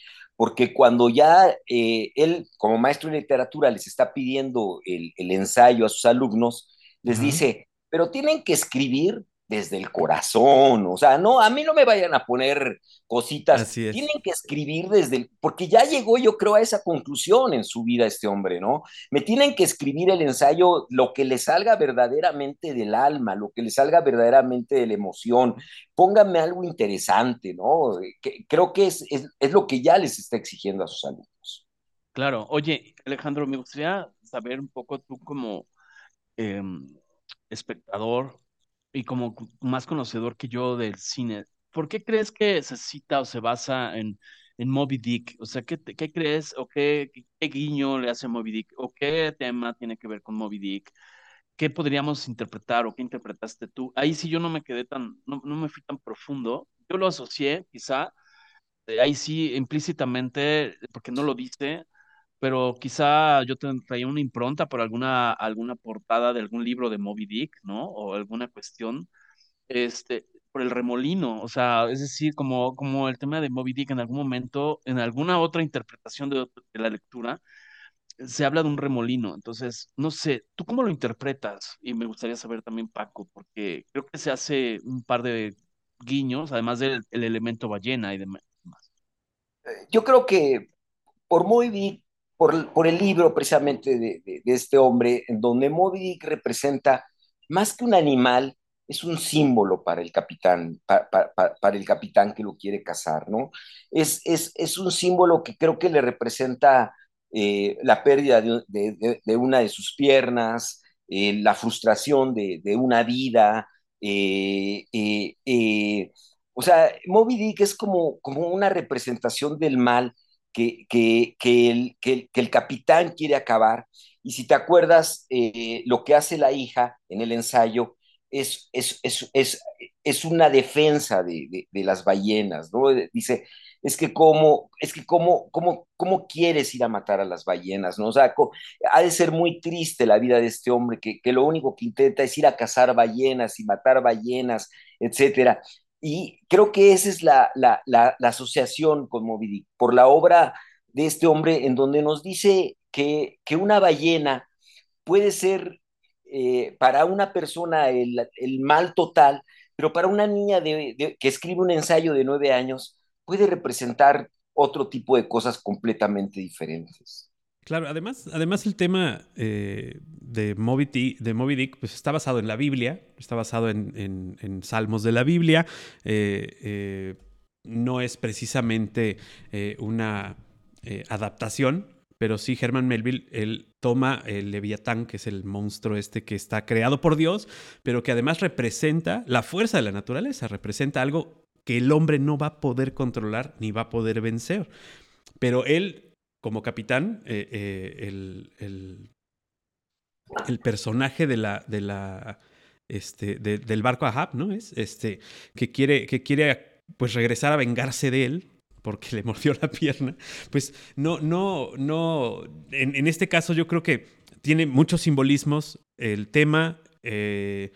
porque cuando ya eh, él, como maestro de literatura, les está pidiendo el, ensayo a sus alumnos, les dice, pero tienen que escribir desde el corazón, o sea, no, a mí no me vayan a poner cositas, tienen que escribir desde el, porque ya llegó yo creo a esa conclusión en su vida este hombre, ¿no? Me tienen que escribir el ensayo lo que le salga verdaderamente del alma, lo que le salga verdaderamente de la emoción, pónganme algo interesante, ¿no? creo que es, es, lo que ya les está exigiendo a sus alumnos. Claro, oye, Alejandro, me gustaría saber un poco tú como em, espectador, y como más conocedor que yo del cine, ¿por qué crees que se cita o se basa en, en Moby Dick? O sea, ¿qué, qué crees o qué, qué, guiño le hace Moby Dick? ¿O qué tema tiene que ver con Moby Dick? ¿Qué podríamos interpretar o qué interpretaste tú? Ahí sí yo no me quedé tan, no, no me fui tan profundo. Yo lo asocié, quizá, eh, ahí sí implícitamente, porque no lo dice, pero quizá yo traía una impronta por alguna, alguna portada de algún libro de Moby Dick, ¿no? O alguna cuestión, este, por el remolino, o sea, es decir, como, como el tema de Moby Dick en algún momento, en alguna otra interpretación de, la lectura, se habla de un remolino, entonces, no sé, ¿tú cómo lo interpretas? Y me gustaría saber también, Paco, porque creo que se hace un par de guiños, además del elemento ballena y demás. Yo creo que por Moby Dick por, el libro precisamente de, este hombre, en donde Moby Dick representa más que un animal, es un símbolo para el capitán, para, el capitán que lo quiere cazar, ¿no? Es, es, un símbolo que creo que le representa eh, la pérdida de, una de sus piernas, eh, la frustración de, una vida. Eh, o sea, Moby Dick es como, como una representación del mal que, que, que, el, que, el, capitán quiere acabar. Y si te acuerdas, eh, lo que hace la hija en el ensayo es, es, es, es una defensa de, de, las ballenas, ¿no? Dice, es que cómo, es que cómo, cómo, cómo quieres ir a matar a las ballenas, ¿no? O sea, ha de ser muy triste la vida de este hombre que, que lo único que intenta es ir a cazar ballenas y matar ballenas, etcétera. Y creo que esa es la, la, la, asociación con Moby por la obra de este hombre en donde nos dice que, que una ballena puede ser eh, para una persona el, el, mal total, pero para una niña de, que escribe un ensayo de nueve años puede representar otro tipo de cosas completamente diferentes. Claro, además, además el tema eh, de, Moby de Moby Dick pues está basado en la Biblia, está basado en, en, salmos de la Biblia, eh, no es precisamente una adaptación, pero sí Herman Melville, él toma el Leviatán, que es el monstruo este que está creado por Dios, pero que además representa la fuerza de la naturaleza, representa algo que el hombre no va a poder controlar ni va a poder vencer. Pero él, como capitán, eh, eh, el, el, personaje de la, de la, este, del barco Ahab, ¿no? Es este, que quiere, que quiere pues regresar a vengarse de él, porque le mordió la pierna, pues no, no, no, en, este caso yo creo que tiene muchos simbolismos el tema, eh,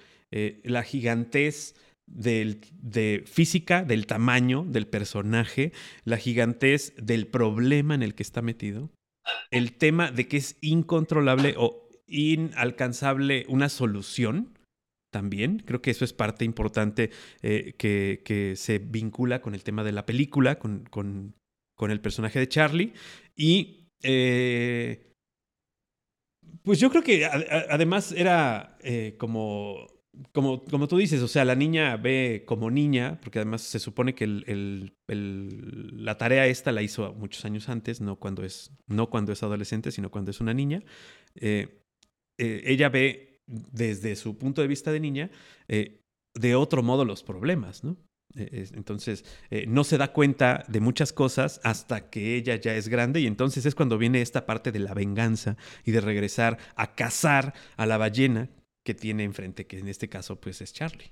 la gigantez del, de física, del tamaño del personaje, la gigantez del problema en el que está metido, el tema de que es incontrolable o inalcanzable una solución, también. Creo que eso es parte importante eh, que, se vincula con el tema de la película, con, el personaje de Charlie. Y eh, pues yo creo que además era eh, como, como, como tú dices, o sea, la niña ve como niña, porque además se supone que la tarea esta la hizo muchos años antes, no cuando es, no cuando es adolescente, sino cuando es una niña. ella ve desde su punto de vista de niña, eh, de otro modo los problemas, ¿no? Eh, entonces, eh, no se da cuenta de muchas cosas hasta que ella ya es grande y entonces es cuando viene esta parte de la venganza y de regresar a cazar a la ballena que tiene enfrente, que en este caso pues es Charlie.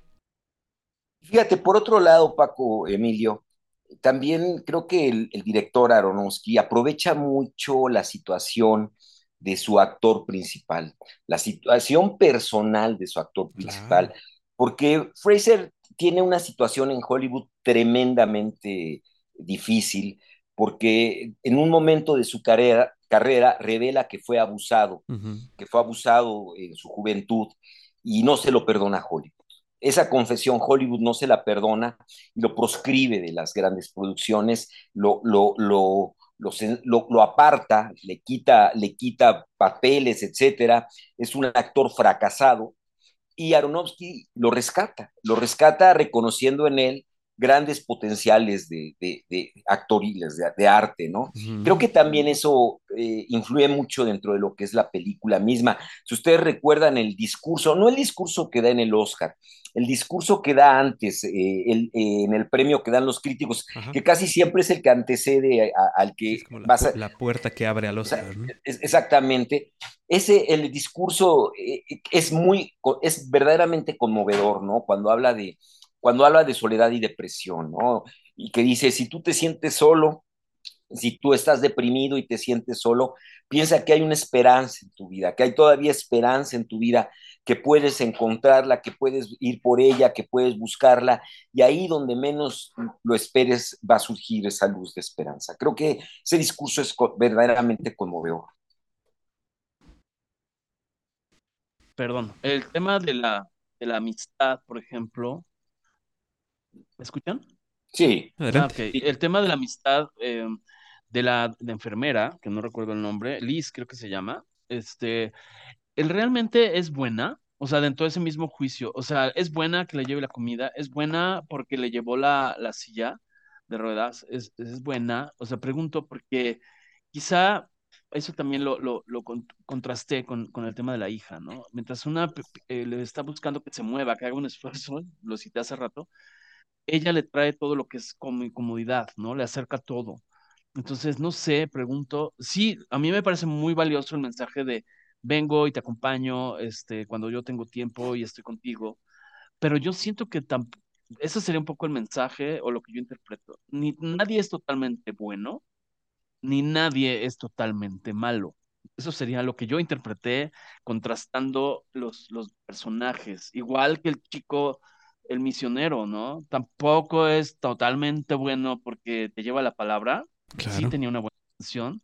Fíjate, por otro lado, Paco, Emilio, también creo que el, el director Aronofsky aprovecha mucho la situación de su actor principal, la situación personal de su actor principal, porque Fraser tiene una situación en Hollywood tremendamente difícil, porque en un momento de su carrera, carrera revela que fue abusado, que fue abusado en su juventud y no se lo perdona Hollywood. Esa confesión Hollywood no se la perdona y lo proscribe de las grandes producciones, lo, lo, lo, lo, aparta, le quita, le quita papeles, etcétera, es un actor fracasado, y Aronofsky lo rescata, lo rescata reconociendo en él grandes potenciales de, de, actoriles, de, arte, ¿no? Creo que también eso eh, influye mucho dentro de lo que es la película misma. Si ustedes recuerdan el discurso, no el discurso que da en el Oscar, el discurso que da antes, eh, el, eh, en el premio que dan los críticos, que casi siempre es el que antecede al que la, la, puerta que abre al Oscar. ¿no? exactamente. Ese, el discurso es muy, es verdaderamente conmovedor, ¿no? Cuando habla de cuando habla de soledad y depresión, ¿no? Y que dice, si tú te sientes solo, si tú estás deprimido y te sientes solo, piensa que hay una esperanza en tu vida, que hay todavía esperanza en tu vida, que puedes encontrarla, que puedes ir por ella, que puedes buscarla, y ahí donde menos lo esperes va a surgir esa luz de esperanza. Creo que ese discurso es verdaderamente conmovedor. Perdón, el tema de la, de la amistad, por ejemplo, ¿Me escuchan? Sí. Ah, el tema de la amistad eh, de la enfermera, que no recuerdo el nombre, Liz creo que se llama, este, él realmente es buena, o sea, dentro de ese mismo juicio, o sea, es buena que le lleve la comida, es buena porque le llevó la, la silla de ruedas, es, es buena, o sea, pregunto porque quizá eso también lo, lo, lo contrasté con, con, el tema de la hija, ¿no? Mientras una eh, le está buscando que se mueva, que haga un esfuerzo, lo cité hace rato, ella le trae todo lo que es como comodidad, ¿no? Le acerca todo. Entonces, no sé, pregunto, sí, a mí me parece muy valioso el mensaje de vengo y te acompaño este, cuando yo tengo tiempo y estoy contigo, pero yo siento que ese sería un poco el mensaje o lo que yo interpreto. Ni, nadie es totalmente bueno, ni nadie es totalmente malo. Eso sería lo que yo interpreté contrastando los, los personajes. Igual que el chico, el misionero, ¿no? Tampoco es totalmente bueno porque te lleva la palabra. Sí tenía una buena intención.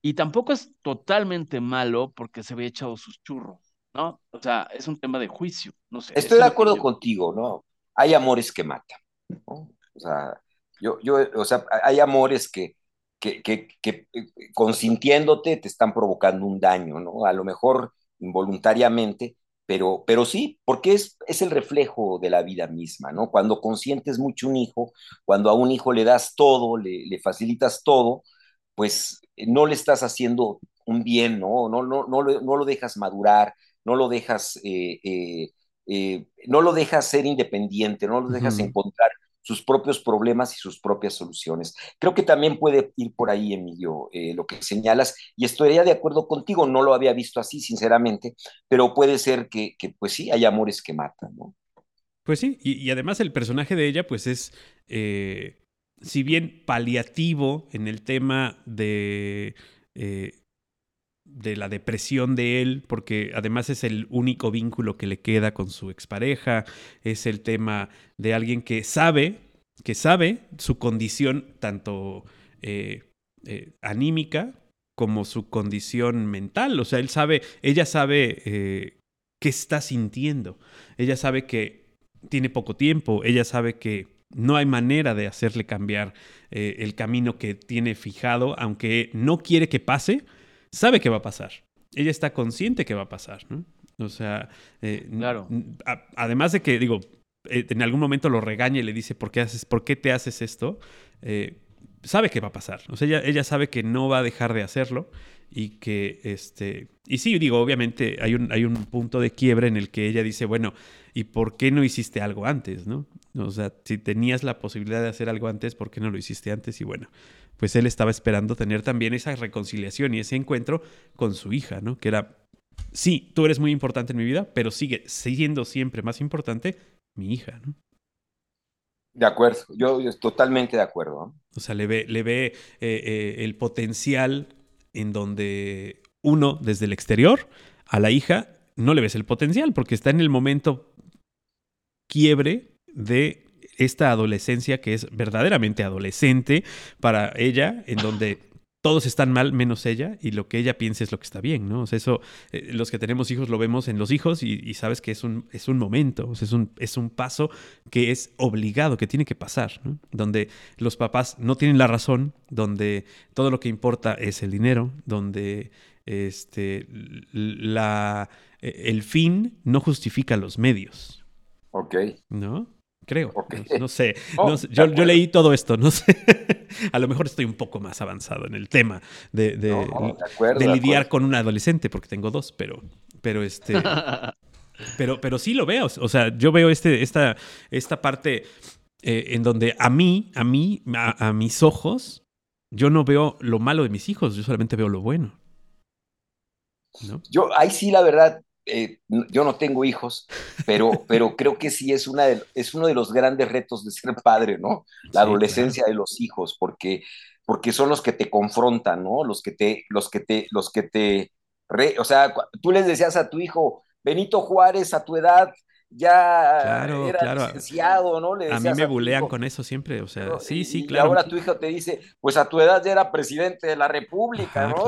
Y tampoco es totalmente malo porque se había echado sus churros, ¿no? O sea, es un tema de juicio, no sé. Estoy de acuerdo contigo, ¿no? Hay amores que matan, ¿no? O sea, yo, yo, o sea, hay amores que, que, que, que, eh, consintiéndote te están provocando un daño, ¿no? A lo mejor involuntariamente, pero, pero sí, porque es, es el reflejo de la vida misma, ¿no? Cuando consientes mucho un hijo, cuando a un hijo le das todo, le, le facilitas todo, pues eh, no le estás haciendo un bien, ¿no? No, no, no, no lo dejas madurar, no lo dejas, eh, eh, no lo dejas ser independiente, no lo dejas encontrar sus propios problemas y sus propias soluciones. Creo que también puede ir por ahí, Emilio, lo que señalas, y estaría de acuerdo contigo, no lo había visto así, sinceramente, pero puede ser que, que pues sí, hay amores que matan, ¿no? Pues sí, y, además el personaje de ella, pues es si bien paliativo en el tema de, eh, de la depresión de él, porque además es el único vínculo que le queda con su expareja, es el tema de alguien que sabe, que sabe su condición tanto eh, eh, anímica como su condición mental, o sea, él sabe, ella sabe qué está sintiendo, ella sabe que tiene poco tiempo, ella sabe que no hay manera de hacerle cambiar eh, el camino que tiene fijado, aunque no quiere que pase, sabe que va a pasar. Ella está consciente que va a pasar, ¿no? O sea, eh, claro. además de que, digo, eh, en algún momento lo regaña y le dice, ¿por qué, haces, por qué te haces esto? sabe que va a pasar. O sea, ella, ella sabe que no va a dejar de hacerlo y que, este, y sí, digo, obviamente hay un, hay un punto de quiebre en el que ella dice, bueno, ¿y por qué no hiciste algo antes, no? O sea, si tenías la posibilidad de hacer algo antes, ¿por qué no lo hiciste antes? Y bueno, pues él estaba esperando tener también esa reconciliación y ese encuentro con su hija, ¿no? Que era, sí, tú eres muy importante en mi vida, pero sigue siendo siempre más importante mi hija, ¿no? De acuerdo, yo, totalmente de acuerdo. O sea, le ve, le ve eh, eh, el potencial en donde uno, desde el exterior, a la hija no le ves el potencial porque está en el momento quiebre de esta adolescencia que es verdaderamente adolescente para ella, en donde todos están mal menos ella y lo que ella piensa es lo que está bien, ¿no? O sea, eso, eh, los que tenemos hijos lo vemos en los hijos y, sabes que es un, es un momento, o sea, es un, es un paso que es obligado, que tiene que pasar, ¿no? Donde los papás no tienen la razón, donde todo lo que importa es el dinero, donde este, la, e, el fin no justifica los medios. Ok. ¿No? Creo. No, sé. Oh, yo, leí todo esto, no sé. a lo mejor estoy un poco más avanzado en el tema de, de, lidiar con un adolescente, porque tengo dos, pero, pero este. pero, pero sí lo veo. O sea, yo veo este, esta, esta parte eh, en donde a mí, a mí, a mis ojos, yo no veo lo malo de mis hijos, yo solamente veo lo bueno. Yo, ahí sí, la verdad, eh, yo no tengo hijos, pero, pero creo que sí es, una es uno de los grandes retos de ser padre, ¿no? La adolescencia de los hijos, porque, porque son los que te confrontan, ¿no? Los que te, los que te, los que te, o sea, tú les decías a tu hijo, Benito Juárez, a tu edad, ya era licenciado, ¿no? a mí me bulean con eso siempre, o sea, sí, sí, claro. Y ahora tu hijo te dice, pues a tu edad ya era presidente de la República, ¿no?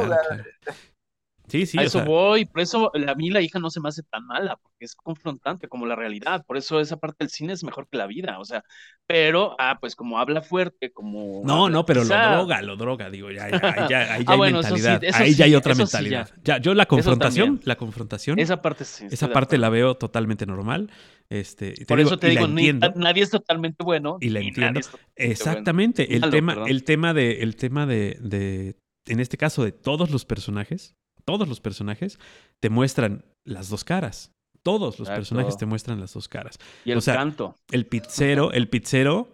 Sí, sí. A eso voy, por eso a mí la hija no se me hace tan mala, porque es confrontante como la realidad, por eso esa parte del cine es mejor que la vida, o sea, pero, ah, pues como habla fuerte, como... No, no, pero lo droga, lo droga, digo, ya, ya, ahí ya, ahí ya hay mentalidad, ahí ya hay otra mentalidad. ya. yo la confrontación, la confrontación... Esa parte sí. Esa parte la veo totalmente normal. Este, por eso te digo, nadie es totalmente bueno. Y la entiendo. Exactamente, el, tema, el tema de, el tema de, de, en este caso, de todos los personajes, todos los personajes te muestran las dos caras. Todos los personajes te muestran las dos caras. Y el canto. El pizzero, el pizzero,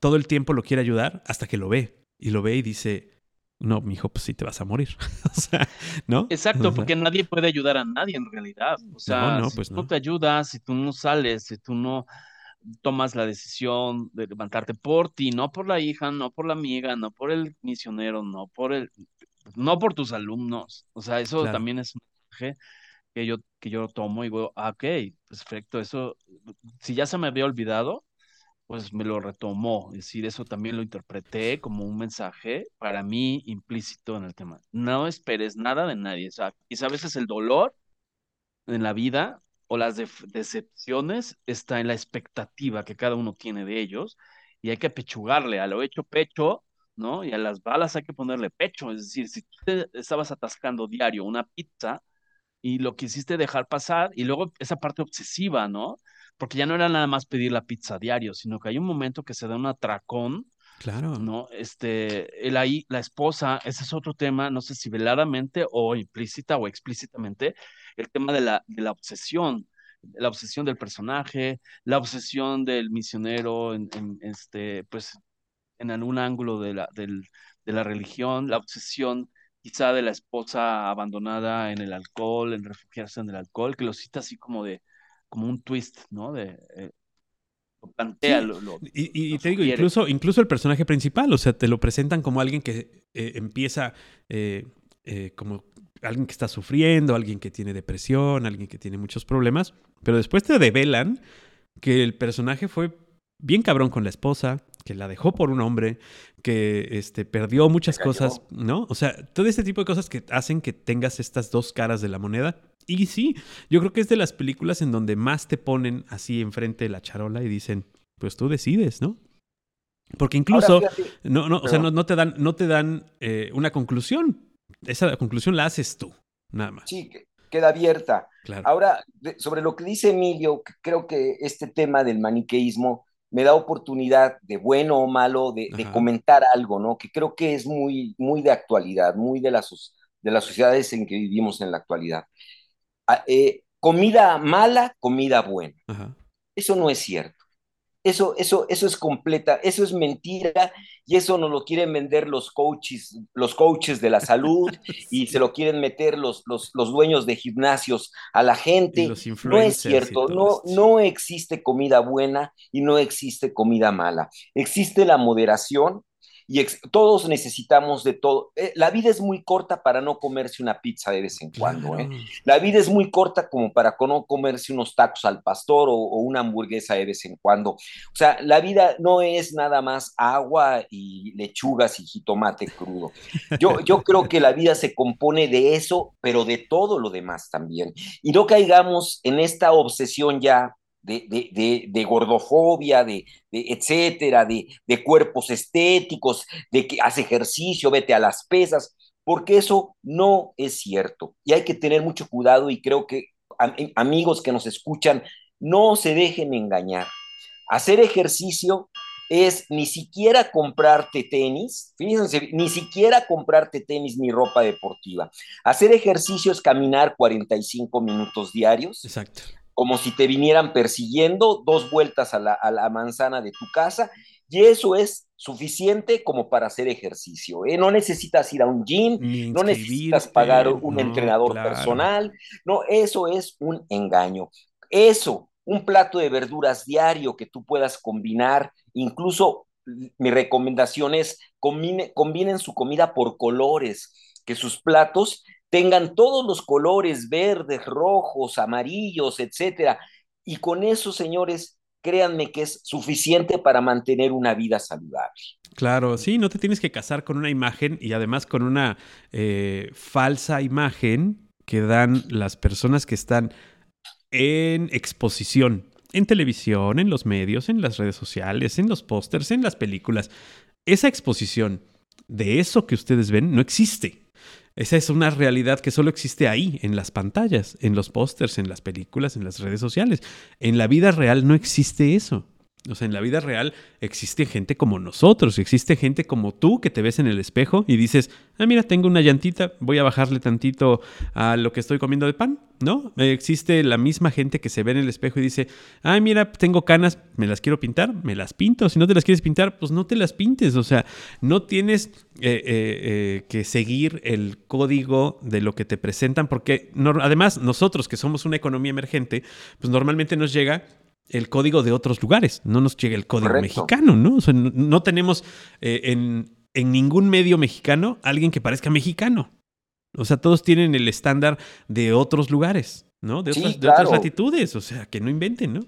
todo el tiempo lo quiere ayudar hasta que lo ve. Y lo ve y dice, no, mi hijo, pues sí te vas a morir. o sea, ¿no? Exacto, porque nadie puede ayudar a nadie en realidad. O sea, no, si pues tú no te ayudas, si tú no sales, si tú no tomas la decisión de levantarte por ti, no por la hija, no por la amiga, no por el misionero, no por el, no por tus alumnos. O sea, eso también es un mensaje que yo, que yo tomo y digo, ah, ok, perfecto, eso, si ya se me había olvidado, pues me lo retomó. Es decir, eso también lo interpreté como un mensaje para mí implícito en el tema. No esperes nada de nadie. O sea, quizá a veces el dolor en la vida o las decepciones está en la expectativa que cada uno tiene de ellos y hay que pechugarle a lo hecho pecho, ¿no? Y a las balas hay que ponerle pecho. Es decir, si tú estabas atascando diario una pizza y lo quisiste dejar pasar y luego esa parte obsesiva, ¿no? porque ya no era nada más pedir la pizza diario, sino que hay un momento que se da un atracón. Claro. ¿No? Este, él ahí, la esposa, ese es otro tema, no sé si veladamente o implícita o explícitamente, el tema de la, de la obsesión, la obsesión del personaje, la obsesión del misionero en, este, pues, en algún ángulo de la, del, de la religión, la obsesión quizá de la esposa abandonada en el alcohol, en refugiarse en el alcohol, que lo cita así como de, como un twist, ¿no? De, eh, plantea lo, y, te digo, incluso, incluso el personaje principal, o sea, te lo presentan como alguien que eh, empieza eh, como alguien que está sufriendo, alguien que tiene depresión, alguien que tiene muchos problemas, pero después te develan que el personaje fue bien cabrón con la esposa, que la dejó por un hombre, que este, perdió muchas cosas, ¿no? O sea, todo este tipo de cosas que hacen que tengas estas dos caras de la moneda. Y sí, yo creo que es de las películas en donde más te ponen así enfrente de la charola y dicen, pues tú decides, ¿no? Porque incluso, no, no, o sea, no, te dan, no te dan eh, una conclusión. Esa conclusión la haces tú, nada más. Sí, queda abierta. Ahora, sobre lo que dice Emilio, creo que este tema del maniqueísmo me da oportunidad de bueno o malo de, comentar algo, ¿no? Que creo que es muy, muy de actualidad, muy de las, de las sociedades en que vivimos en la actualidad. Ah, eh, comida mala, comida buena. Eso no es cierto. Eso, eso, eso es completa, eso es mentira y eso nos lo quieren vender los coaches, los coaches de la salud y se lo quieren meter los, los, los, dueños de gimnasios a la gente. No es cierto, no, no existe comida buena y no existe comida mala. Existe la moderación y todos necesitamos de todo. Eh, la vida es muy corta para no comerse una pizza de vez en cuando. ¿eh? La vida es muy corta como para no comerse unos tacos al pastor o, una hamburguesa de vez en cuando. O sea, la vida no es nada más agua y lechugas y jitomate crudo. Yo, yo creo que la vida se compone de eso, pero de todo lo demás también. Y no caigamos en esta obsesión ya de, gordofobia, de, etcétera, de, cuerpos estéticos, de que hace ejercicio, vete a las pesas, porque eso no es cierto. Y hay que tener mucho cuidado y creo que amigos que nos escuchan, no se dejen engañar. Hacer ejercicio es ni siquiera comprarte tenis, fíjense, ni siquiera comprarte tenis ni ropa deportiva. Hacer ejercicio es caminar 45 minutos diarios. Exacto como si te vinieran persiguiendo dos vueltas a la, manzana de tu casa, y eso es suficiente como para hacer ejercicio. ¿eh? No necesitas ir a un gym, no necesitas pagar un entrenador personal, no, eso es un engaño. Eso, un plato de verduras diario que tú puedas combinar, incluso mi recomendación es combinen su comida por colores, que sus platos tengan todos los colores verdes, rojos, amarillos, etcétera. Y con eso, señores, créanme que es suficiente para mantener una vida saludable. Claro, sí, no te tienes que casar con una imagen y además con una eh, falsa imagen que dan las personas que están en exposición, en televisión, en los medios, en las redes sociales, en los pósters, en las películas. Esa exposición de eso que ustedes ven no existe. Esa es una realidad que solo existe ahí, en las pantallas, en los pósters, en las películas, en las redes sociales. En la vida real no existe eso. O sea, en la vida real existe gente como nosotros, existe gente como tú que te ves en el espejo y dices, ah, mira, tengo una llantita, voy a bajarle tantito a lo que estoy comiendo de pan ¿no? Existe la misma gente que se ve en el espejo y dice, ay, mira, tengo canas, me las quiero pintar, me las pinto. Si no te las quieres pintar, pues no te las pintes. O sea, no tienes eh, eh, eh, que seguir el código de lo que te presentan, porque además nosotros que somos una economía emergente, pues normalmente nos llega el código de otros lugares, no nos llega el código mexicano, ¿no? O sea, no, tenemos en, en ningún medio mexicano alguien que parezca mexicano. O sea, todos tienen el estándar de otros lugares, ¿no? De, otras, latitudes, o sea, que no inventen, ¿no?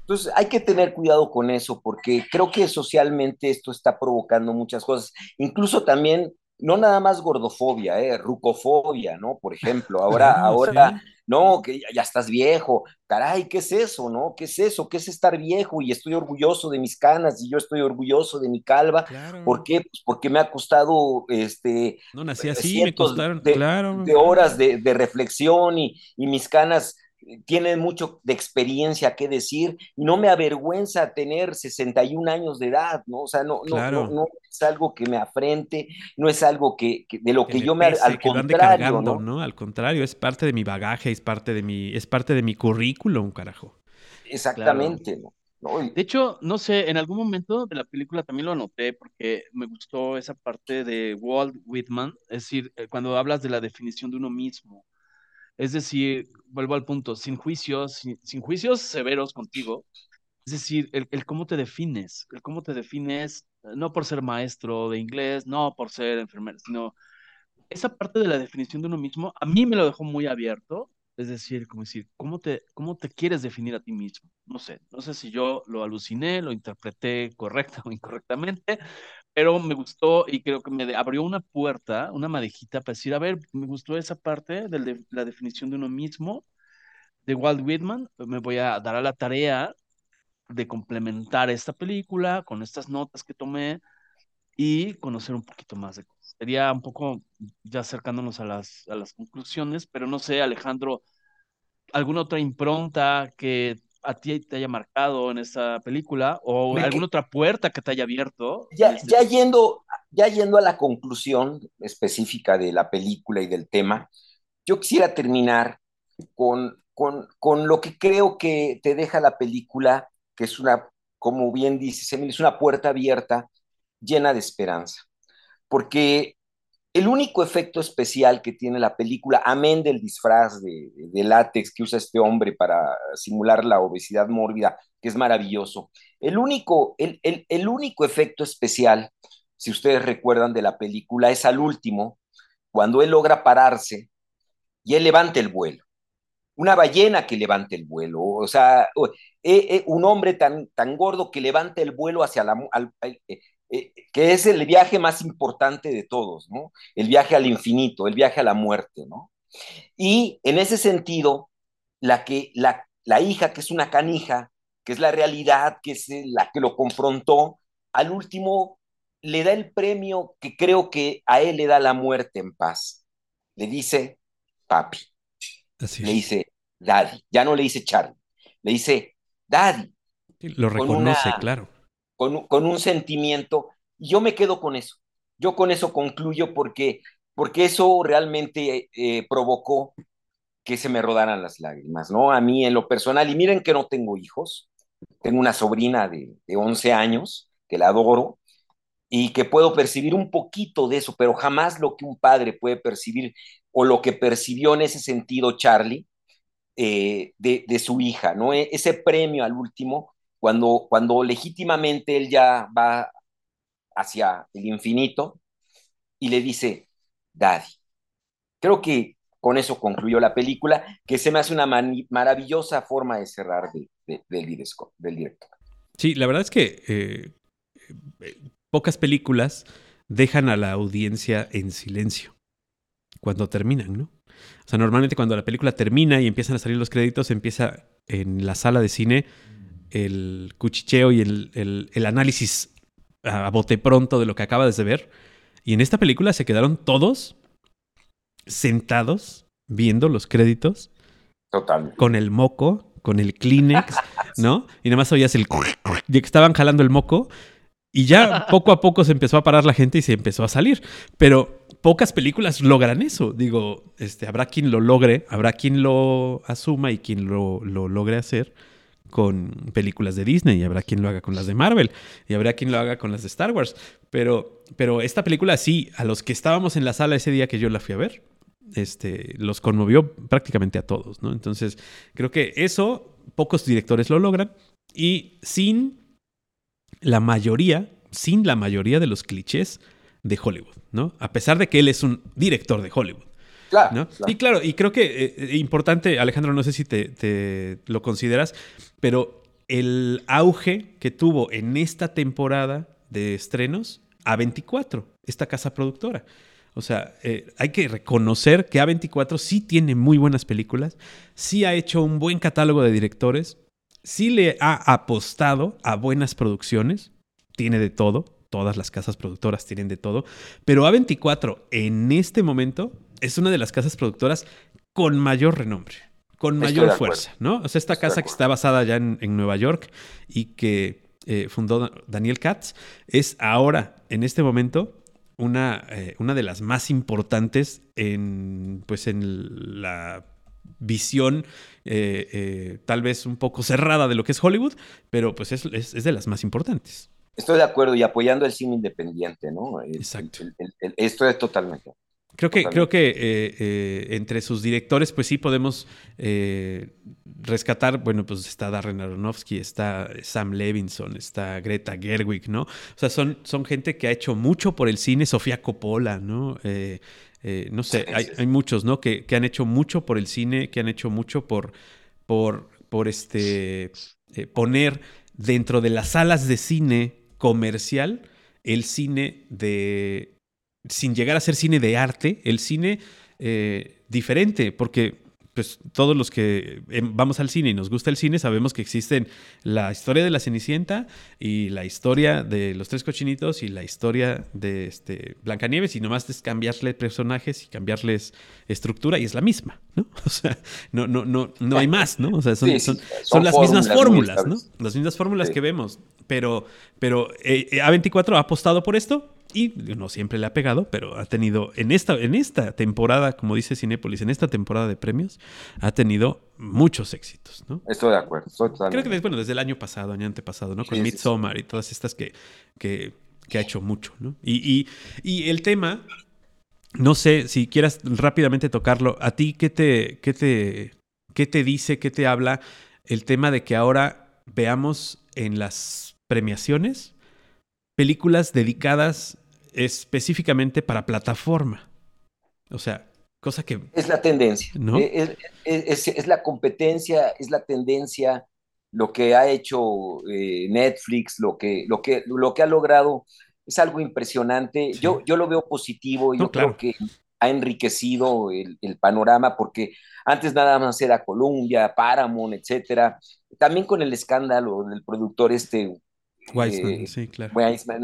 Entonces hay que tener cuidado con eso porque creo que socialmente esto está provocando muchas cosas. Incluso también no nada más gordofobia, eh, rucofobia, ¿no? Por ejemplo, ahora, ahora, no, que ya, estás viejo, caray, ¿qué es eso, no? ¿Qué es eso? ¿Qué es estar viejo? Y estoy orgulloso de mis canas y yo estoy orgulloso de mi calva. ¿Por qué? Pues porque me ha costado, este... No nací así, me costaron, de, claro. De horas de, de reflexión y, y mis canas tienen mucho de experiencia que decir y no me avergüenza tener 61 años de edad, ¿no? O sea, no, no, no, es algo que me afrente, no es algo que, de lo que, yo me al contrario, ¿no? Al contrario, es parte de mi bagaje, es parte de mi es parte de mi currículum, carajo. Exactamente, ¿no? De hecho, no sé, en algún momento de la película también lo anoté porque me gustó esa parte de Walt Whitman, es decir, eh, cuando hablas de la definición de uno mismo, es decir, vuelvo al punto, sin juicios, sin, juicios severos contigo. Es decir, el, cómo te defines, el cómo te defines, no por ser maestro de inglés, no por ser enfermero, sino esa parte de la definición de uno mismo, a mí me lo dejó muy abierto. Es decir, como decir, ¿cómo te, cómo te quieres definir a ti mismo? No sé, no sé si yo lo aluciné, lo interpreté correcta o incorrectamente, pero me gustó y creo que me abrió una puerta, una madejita para decir, a ver, me gustó esa parte de la definición de uno mismo de Walt Whitman, me voy a dar a la tarea de complementar esta película con estas notas que tomé y conocer un poquito más de. Sería un poco ya acercándonos a las, a las conclusiones, pero no sé, Alejandro, ¿alguna otra impronta que a ti te haya marcado en esta película o alguna otra puerta que te haya abierto. Ya, este ya, yendo, ya yendo a la conclusión específica de la película y del tema, yo quisiera terminar con, con, con lo que creo que te deja la película, que es una, como bien dice es una puerta abierta llena de esperanza. Porque el único efecto especial que tiene la película, amén del disfraz de, látex que usa este hombre para simular la obesidad mórbida, que es maravilloso, el único, el, el, único efecto especial, si ustedes recuerdan de la película, es al último, cuando él logra pararse y él levanta el vuelo. Una ballena que levante el vuelo, o sea, eh, eh, un hombre tan, tan gordo que levanta el vuelo hacia la, eh, eh, que es el viaje más importante de todos, ¿no? El viaje al infinito, el viaje a la muerte, ¿no? Y en ese sentido, la, que, la, la hija, que es una canija, que es la realidad, que es la que lo confrontó, al último le da el premio que creo que a él le da la muerte en paz. Le dice, papi. le dice, daddy. Ya no le dice Charlie. Le dice, daddy. Lo reconoce, claro con, un sentimiento. Yo me quedo con eso. Yo con eso concluyo porque, porque eso realmente eh, provocó que se me rodaran las lágrimas, ¿no? A mí en lo personal, y miren que no tengo hijos, tengo una sobrina de, de 11 años, que la adoro, y que puedo percibir un poquito de eso, pero jamás lo que un padre puede percibir o lo que percibió en ese sentido Charlie eh, de, de, su hija, ¿no? E, ese premio al último cuando, cuando legítimamente él ya va hacia el infinito y le dice, Daddy. Creo que con eso concluyó la película, que se me hace una maravillosa forma de cerrar del, director. Sí, la verdad es que eh, pocas películas dejan a la audiencia en silencio cuando terminan, ¿no? O sea, normalmente cuando la película termina y empiezan a salir los créditos, empieza en la sala de cine el cuchicheo y el, análisis a bote pronto de lo que acabas de ver. Y en esta película se quedaron todos sentados viendo los créditos. Total. Con el moco, con el Kleenex, ¿no? Y nada más oías el... de que estaban jalando el moco. Y ya poco a poco se empezó a parar la gente y se empezó a salir. Pero pocas películas logran eso. Digo, este, habrá quien lo logre, habrá quien lo asuma y quien lo, lo logre hacer con películas de Disney, y habrá quien lo haga con las de Marvel, y habrá quien lo haga con las de Star Wars. Pero, pero esta película sí, a los que estábamos en la sala ese día que yo la fui a ver, este, los conmovió prácticamente a todos, ¿no? Entonces, creo que eso pocos directores lo logran y sin la mayoría, sin la mayoría de los clichés de Hollywood, ¿no? A pesar de que él es un director de Hollywood. Claro, Y claro, y creo que es eh, importante, Alejandro, no sé si te, lo consideras, pero el auge que tuvo en esta temporada de estrenos A24, esta casa productora. O sea, eh, hay que reconocer que A24 sí tiene muy buenas películas, sí ha hecho un buen catálogo de directores, sí le ha apostado a buenas producciones, tiene de todo, todas las casas productoras tienen de todo, pero A24 en este momento es una de las casas productoras con mayor renombre, con mayor fuerza, ¿no? O sea, esta casa que está basada ya en, Nueva York y que eh, fundó Daniel Katz, es ahora, en este momento, una, eh, una de las más importantes en, pues, en la visión eh, tal vez un poco cerrada de lo que es Hollywood, pero pues es, es, de las más importantes. Estoy de acuerdo y apoyando el cine independiente, ¿no? Exacto. esto es totalmente. Creo que, creo que eh, eh, entre sus directores, pues sí podemos eh, rescatar, bueno, pues está Darren Aronofsky, está Sam Levinson, está Greta Gerwig, ¿no? O sea, son, son gente que ha hecho mucho por el cine, Sofía Coppola, ¿no? no sé, hay, hay, muchos, ¿no? Que, que, han hecho mucho por el cine, que han hecho mucho por, por, por este, poner dentro de las salas de cine comercial el cine de sin llegar a ser cine de arte, el cine eh, diferente, porque pues todos los que em, vamos al cine y nos gusta el cine sabemos que existen la historia de la Cenicienta y la historia de los tres cochinitos y la historia de este Blancanieves y nomás es cambiarle personajes y cambiarles estructura y es la misma, ¿no? O sea, no, no, no, no hay más, ¿no? O sea, son, son, las mismas fórmulas, ¿no? Las mismas fórmulas que vemos. Pero, pero eh, eh, A24 ha apostado por esto y no siempre le ha pegado, pero ha tenido en esta, en esta temporada, como dice Cinépolis, en esta temporada de premios, ha tenido muchos éxitos, ¿no? Estoy de acuerdo. Creo que bueno, desde el año pasado, año antepasado, ¿no? Con Midsommar y todas estas que, que, ha hecho mucho, ¿no? Y, y, el tema, no sé si quieras rápidamente tocarlo, ¿a ti qué te, qué te, qué te dice, qué te habla el tema de que ahora veamos en las premiaciones películas dedicadas específicamente para plataforma. O sea, cosa que... Es la tendencia, ¿no? Es, la competencia, es la tendencia, lo que ha hecho eh, Netflix, lo que, lo, que, lo que ha logrado, es algo impresionante. Yo, yo lo veo positivo y yo creo que ha enriquecido el, panorama porque antes nada más era Columbia, Paramount, etcétera. También con el escándalo del productor este Weisman, eh, sí, claro.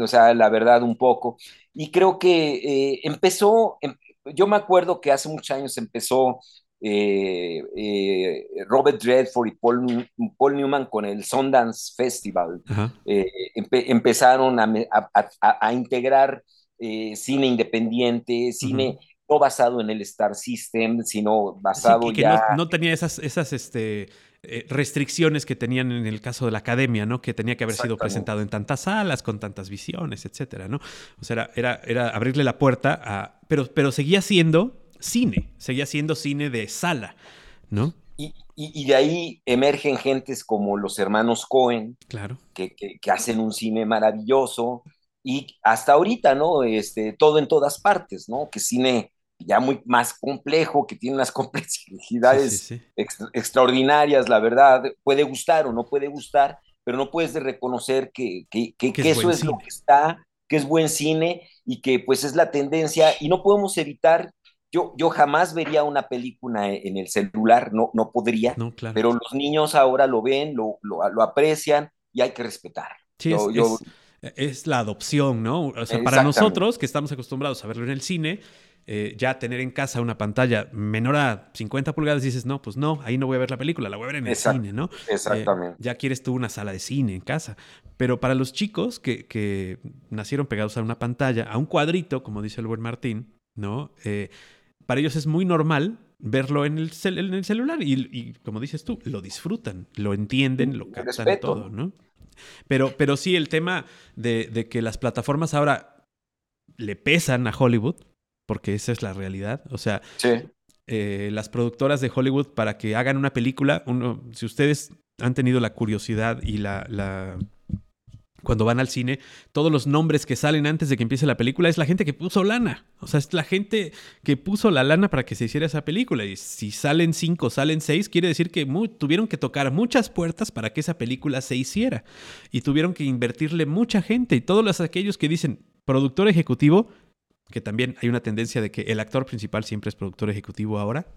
o sea, la verdad un poco. Y creo que eh, empezó, em, yo me acuerdo que hace muchos años empezó eh, Robert Redford y Paul, Paul, Newman con el Sundance Festival. empezaron a, integrar cine independiente, cine no basado en el Star System, sino basado que ya... No, no, tenía esas, esas este, eh, restricciones que tenían en el caso de la academia, ¿no? Que tenía que haber sido presentado en tantas salas, con tantas visiones, etcétera, ¿no? O sea, era, era, abrirle la puerta a. Pero, pero seguía siendo cine, seguía siendo cine de sala, ¿no? Y, y, de ahí emergen gentes como los hermanos Cohen, claro. que, que, que, hacen un cine maravilloso, y hasta ahorita, ¿no? Este, todo en todas partes, ¿no? Que cine ya muy más complejo, que tiene unas complejidades extraordinarias, la verdad, puede gustar o no puede gustar, pero no puedes reconocer que, que, eso es lo que está, que es buen cine y que pues es la tendencia y no podemos evitar, yo, yo jamás vería una película en el celular, no, no podría, pero los niños ahora lo ven, lo, lo, aprecian y hay que respetar. es, la adopción, ¿no? O sea, para nosotros que estamos acostumbrados a verlo en el cine, eh, ya tener en casa una pantalla menor a 50 pulgadas, dices, no, pues no, ahí no voy a ver la película, la voy a ver en el cine, ¿no? Exactamente. ya quieres tú una sala de cine en casa. Pero para los chicos que, que nacieron pegados a una pantalla, a un cuadrito, como dice el buen Martín, ¿no? para ellos es muy normal verlo en el, en el celular y, como dices tú, lo disfrutan, lo entienden, lo captan todo, ¿no? Pero, pero sí, el tema de, que las plataformas ahora le pesan a Hollywood, porque esa es la realidad. O sea, eh, las productoras de Hollywood para que hagan una película, uno, si ustedes han tenido la curiosidad y la cuando van al cine, todos los nombres que salen antes de que empiece la película es la gente que puso lana. O sea, es la gente que puso la lana para que se hiciera esa película. Y si salen cinco, salen seis, quiere decir que tuvieron que tocar muchas puertas para que esa película se hiciera. Y tuvieron que invertirle mucha gente. Y todos los, aquellos que dicen productor ejecutivo, que también hay una tendencia de que el actor principal siempre es productor ejecutivo ahora.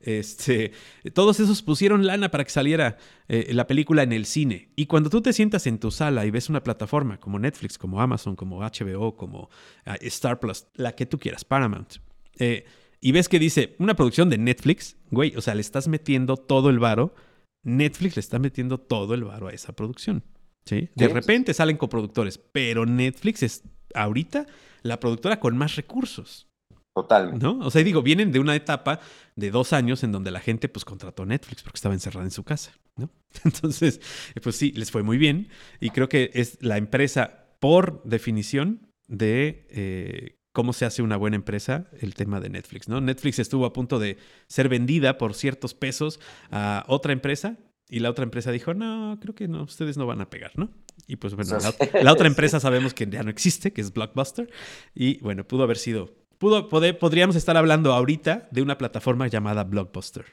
Este, todos esos pusieron lana para que saliera eh, la película en el cine. Y cuando tú te sientas en tu sala y ves una plataforma como Netflix, como Amazon, como HBO, como ah, Star Plus, la que tú quieras, Paramount, eh, y ves que dice una producción de Netflix, güey, o sea, le estás metiendo todo el varo. Netflix le está metiendo todo el varo a esa producción. ¿sí? De repente salen coproductores, pero Netflix es ahorita la productora con más recursos. Totalmente. ¿No? O sea, digo, vienen de una etapa de dos años en donde la gente pues contrató Netflix porque estaba encerrada en su casa, ¿no? Entonces, pues sí, les fue muy bien y creo que es la empresa por definición de eh, cómo se hace una buena empresa el tema de Netflix, ¿no? Netflix estuvo a punto de ser vendida por ciertos pesos a otra empresa y la otra empresa dijo, no, creo que no, ustedes no van a pegar, ¿no? Y pues bueno, la, otra empresa sabemos que ya no existe, que es Blockbuster. Y bueno, pudo haber sido pudo, poder, podríamos estar hablando ahorita de una plataforma llamada Blockbuster.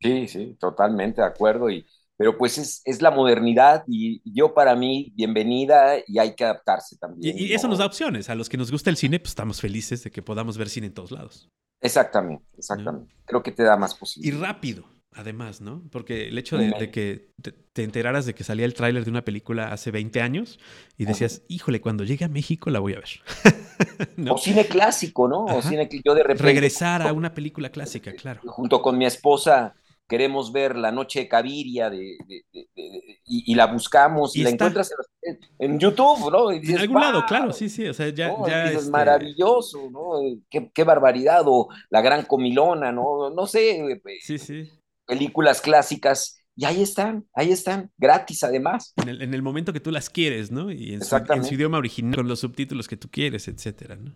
Sí, sí, totalmente de acuerdo. Y, pero pues es, es, la modernidad y yo para mí, bienvenida y hay que adaptarse también. Y, eso nos da opciones. A los que nos gusta el cine, pues estamos felices de que podamos ver cine en todos lados. Exactamente, exactamente. Creo que te da más posibilidades. Y rápido. Además, ¿no? Porque el hecho de, que te, enteraras de que salía el tráiler de una película hace 20 años y decías, híjole, cuando llegue a México la voy a ver. O cine clásico, ¿no? O cine que yo de repente... Regresar a una película clásica, claro. Junto con mi esposa queremos ver La Noche de Caviria de, y, la buscamos y, la encuentras en, YouTube, ¿no? en algún lado, claro, sí, sí, o sea, ya... es este maravilloso, ¿no? Qué, qué, barbaridad, o La Gran Comilona, ¿no? No sé. Sí, sí películas clásicas, y ahí están, ahí están, gratis además. En el, momento que tú las quieres, ¿no? Y en su, idioma original, con los subtítulos que tú quieres, etcétera, ¿no?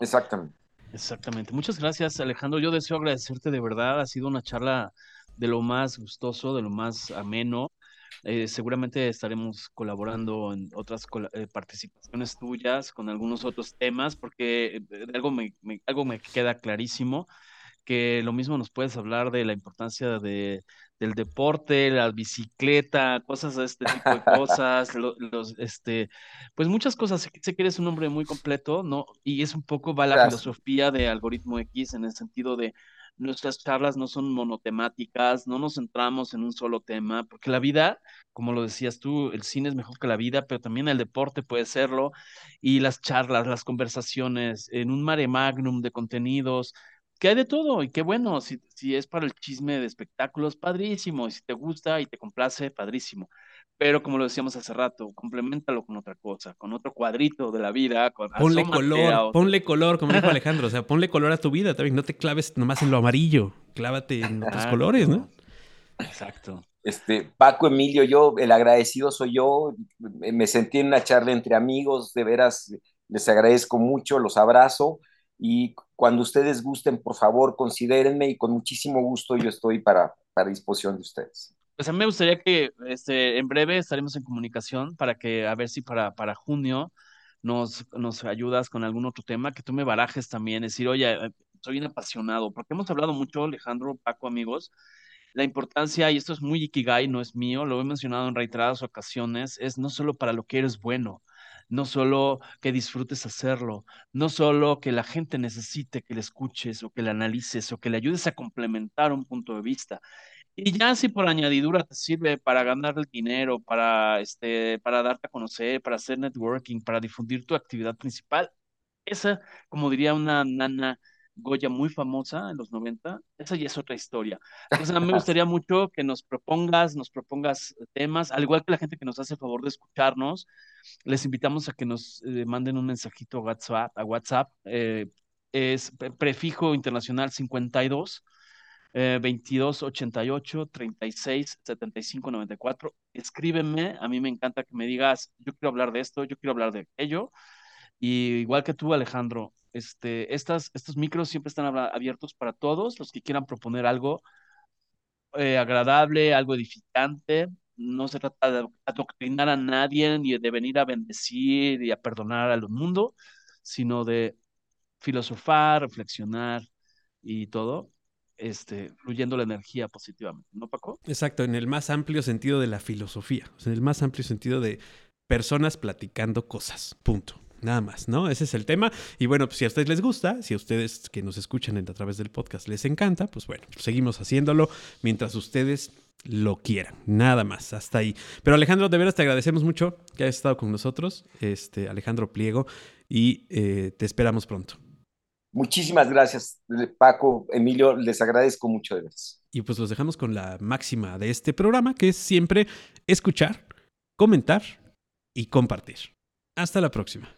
Exactamente. Exactamente. Muchas gracias, Alejandro. Yo deseo agradecerte de verdad. Ha sido una charla de lo más gustoso, de lo más ameno. Eh, seguramente estaremos colaborando en otras eh, participaciones tuyas con algunos otros temas, porque eh, algo me, algo me queda clarísimo que lo mismo nos puedes hablar de la importancia de, del deporte, la bicicleta, cosas de este tipo de cosas, los, este, pues muchas cosas. Sé que eres un hombre muy completo, ¿no? Y es un poco va la filosofía de Algoritmo X en el sentido de nuestras charlas no son monotemáticas, no nos centramos en un solo tema, porque la vida, como lo decías tú, el cine es mejor que la vida, pero también el deporte puede serlo, y las charlas, las conversaciones, en un mare magnum de contenidos, que hay de todo y qué bueno, si, si es para el chisme de espectáculos, padrísimo, y si te gusta y te complace, padrísimo. Pero como lo decíamos hace rato, complementalo con otra cosa, con otro cuadrito de la vida. Con, ponle color, ponle color, como dijo Alejandro, o sea, ponle color a tu vida también, no te claves nomás en lo amarillo, clávate en otros colores, ¿no? Exacto. Este, Paco, Emilio, yo, el agradecido soy yo, me sentí en una charla entre amigos, de veras, les agradezco mucho, los abrazo y cuando ustedes gusten, por favor, considérenme y con muchísimo gusto yo estoy para, para disposición de ustedes. Pues a mí me gustaría que este, en breve estaremos en comunicación para que, a ver si para, para junio nos, nos ayudas con algún otro tema, que tú me barajes también, decir, oye, eh, soy un apasionado, porque hemos hablado mucho, Alejandro, Paco, amigos, la importancia, y esto es muy ikigai, no es mío, lo he mencionado en reiteradas ocasiones, es no solo para lo que eres bueno, no solo que disfrutes hacerlo, no solo que la gente necesite que le escuches o que le analices o que le ayudes a complementar un punto de vista. Y ya si por añadidura te sirve para ganar el dinero, para, este, para darte a conocer, para hacer networking, para difundir tu actividad principal, esa, como diría una nana Goya muy famosa en los 90, esa ya es otra historia. Entonces a mí me gustaría mucho que nos propongas, nos propongas temas, al igual que la gente que nos hace el favor de escucharnos, les invitamos a que nos eh, manden un mensajito a WhatsApp, a WhatsApp eh, es prefijo internacional 52 eh, 22 88 36 75 94. Escríbeme, a mí me encanta que me digas, yo quiero hablar de esto, yo quiero hablar de aquello. Y igual que tú, Alejandro, este, estas, estos micros siempre están abiertos para todos los que quieran proponer algo eh, agradable, algo edificante. No se trata de adoctrinar a nadie ni de venir a bendecir y a perdonar al mundo, sino de filosofar, reflexionar y todo, este, fluyendo la energía positivamente, ¿no, Paco? Exacto, en el más amplio sentido de la filosofía, en el más amplio sentido de personas platicando cosas, punto. Nada más, ¿no? Ese es el tema. Y bueno, pues si a ustedes les gusta, si a ustedes que nos escuchan a través del podcast les encanta, pues bueno, seguimos haciéndolo mientras ustedes lo quieran. Nada más, hasta ahí. Pero Alejandro, de veras te agradecemos mucho que hayas estado con nosotros, este Alejandro Pliego, y eh, te esperamos pronto. Muchísimas gracias, Paco, Emilio, les agradezco mucho de veras. Y pues los dejamos con la máxima de este programa, que es siempre escuchar, comentar y compartir. Hasta la próxima.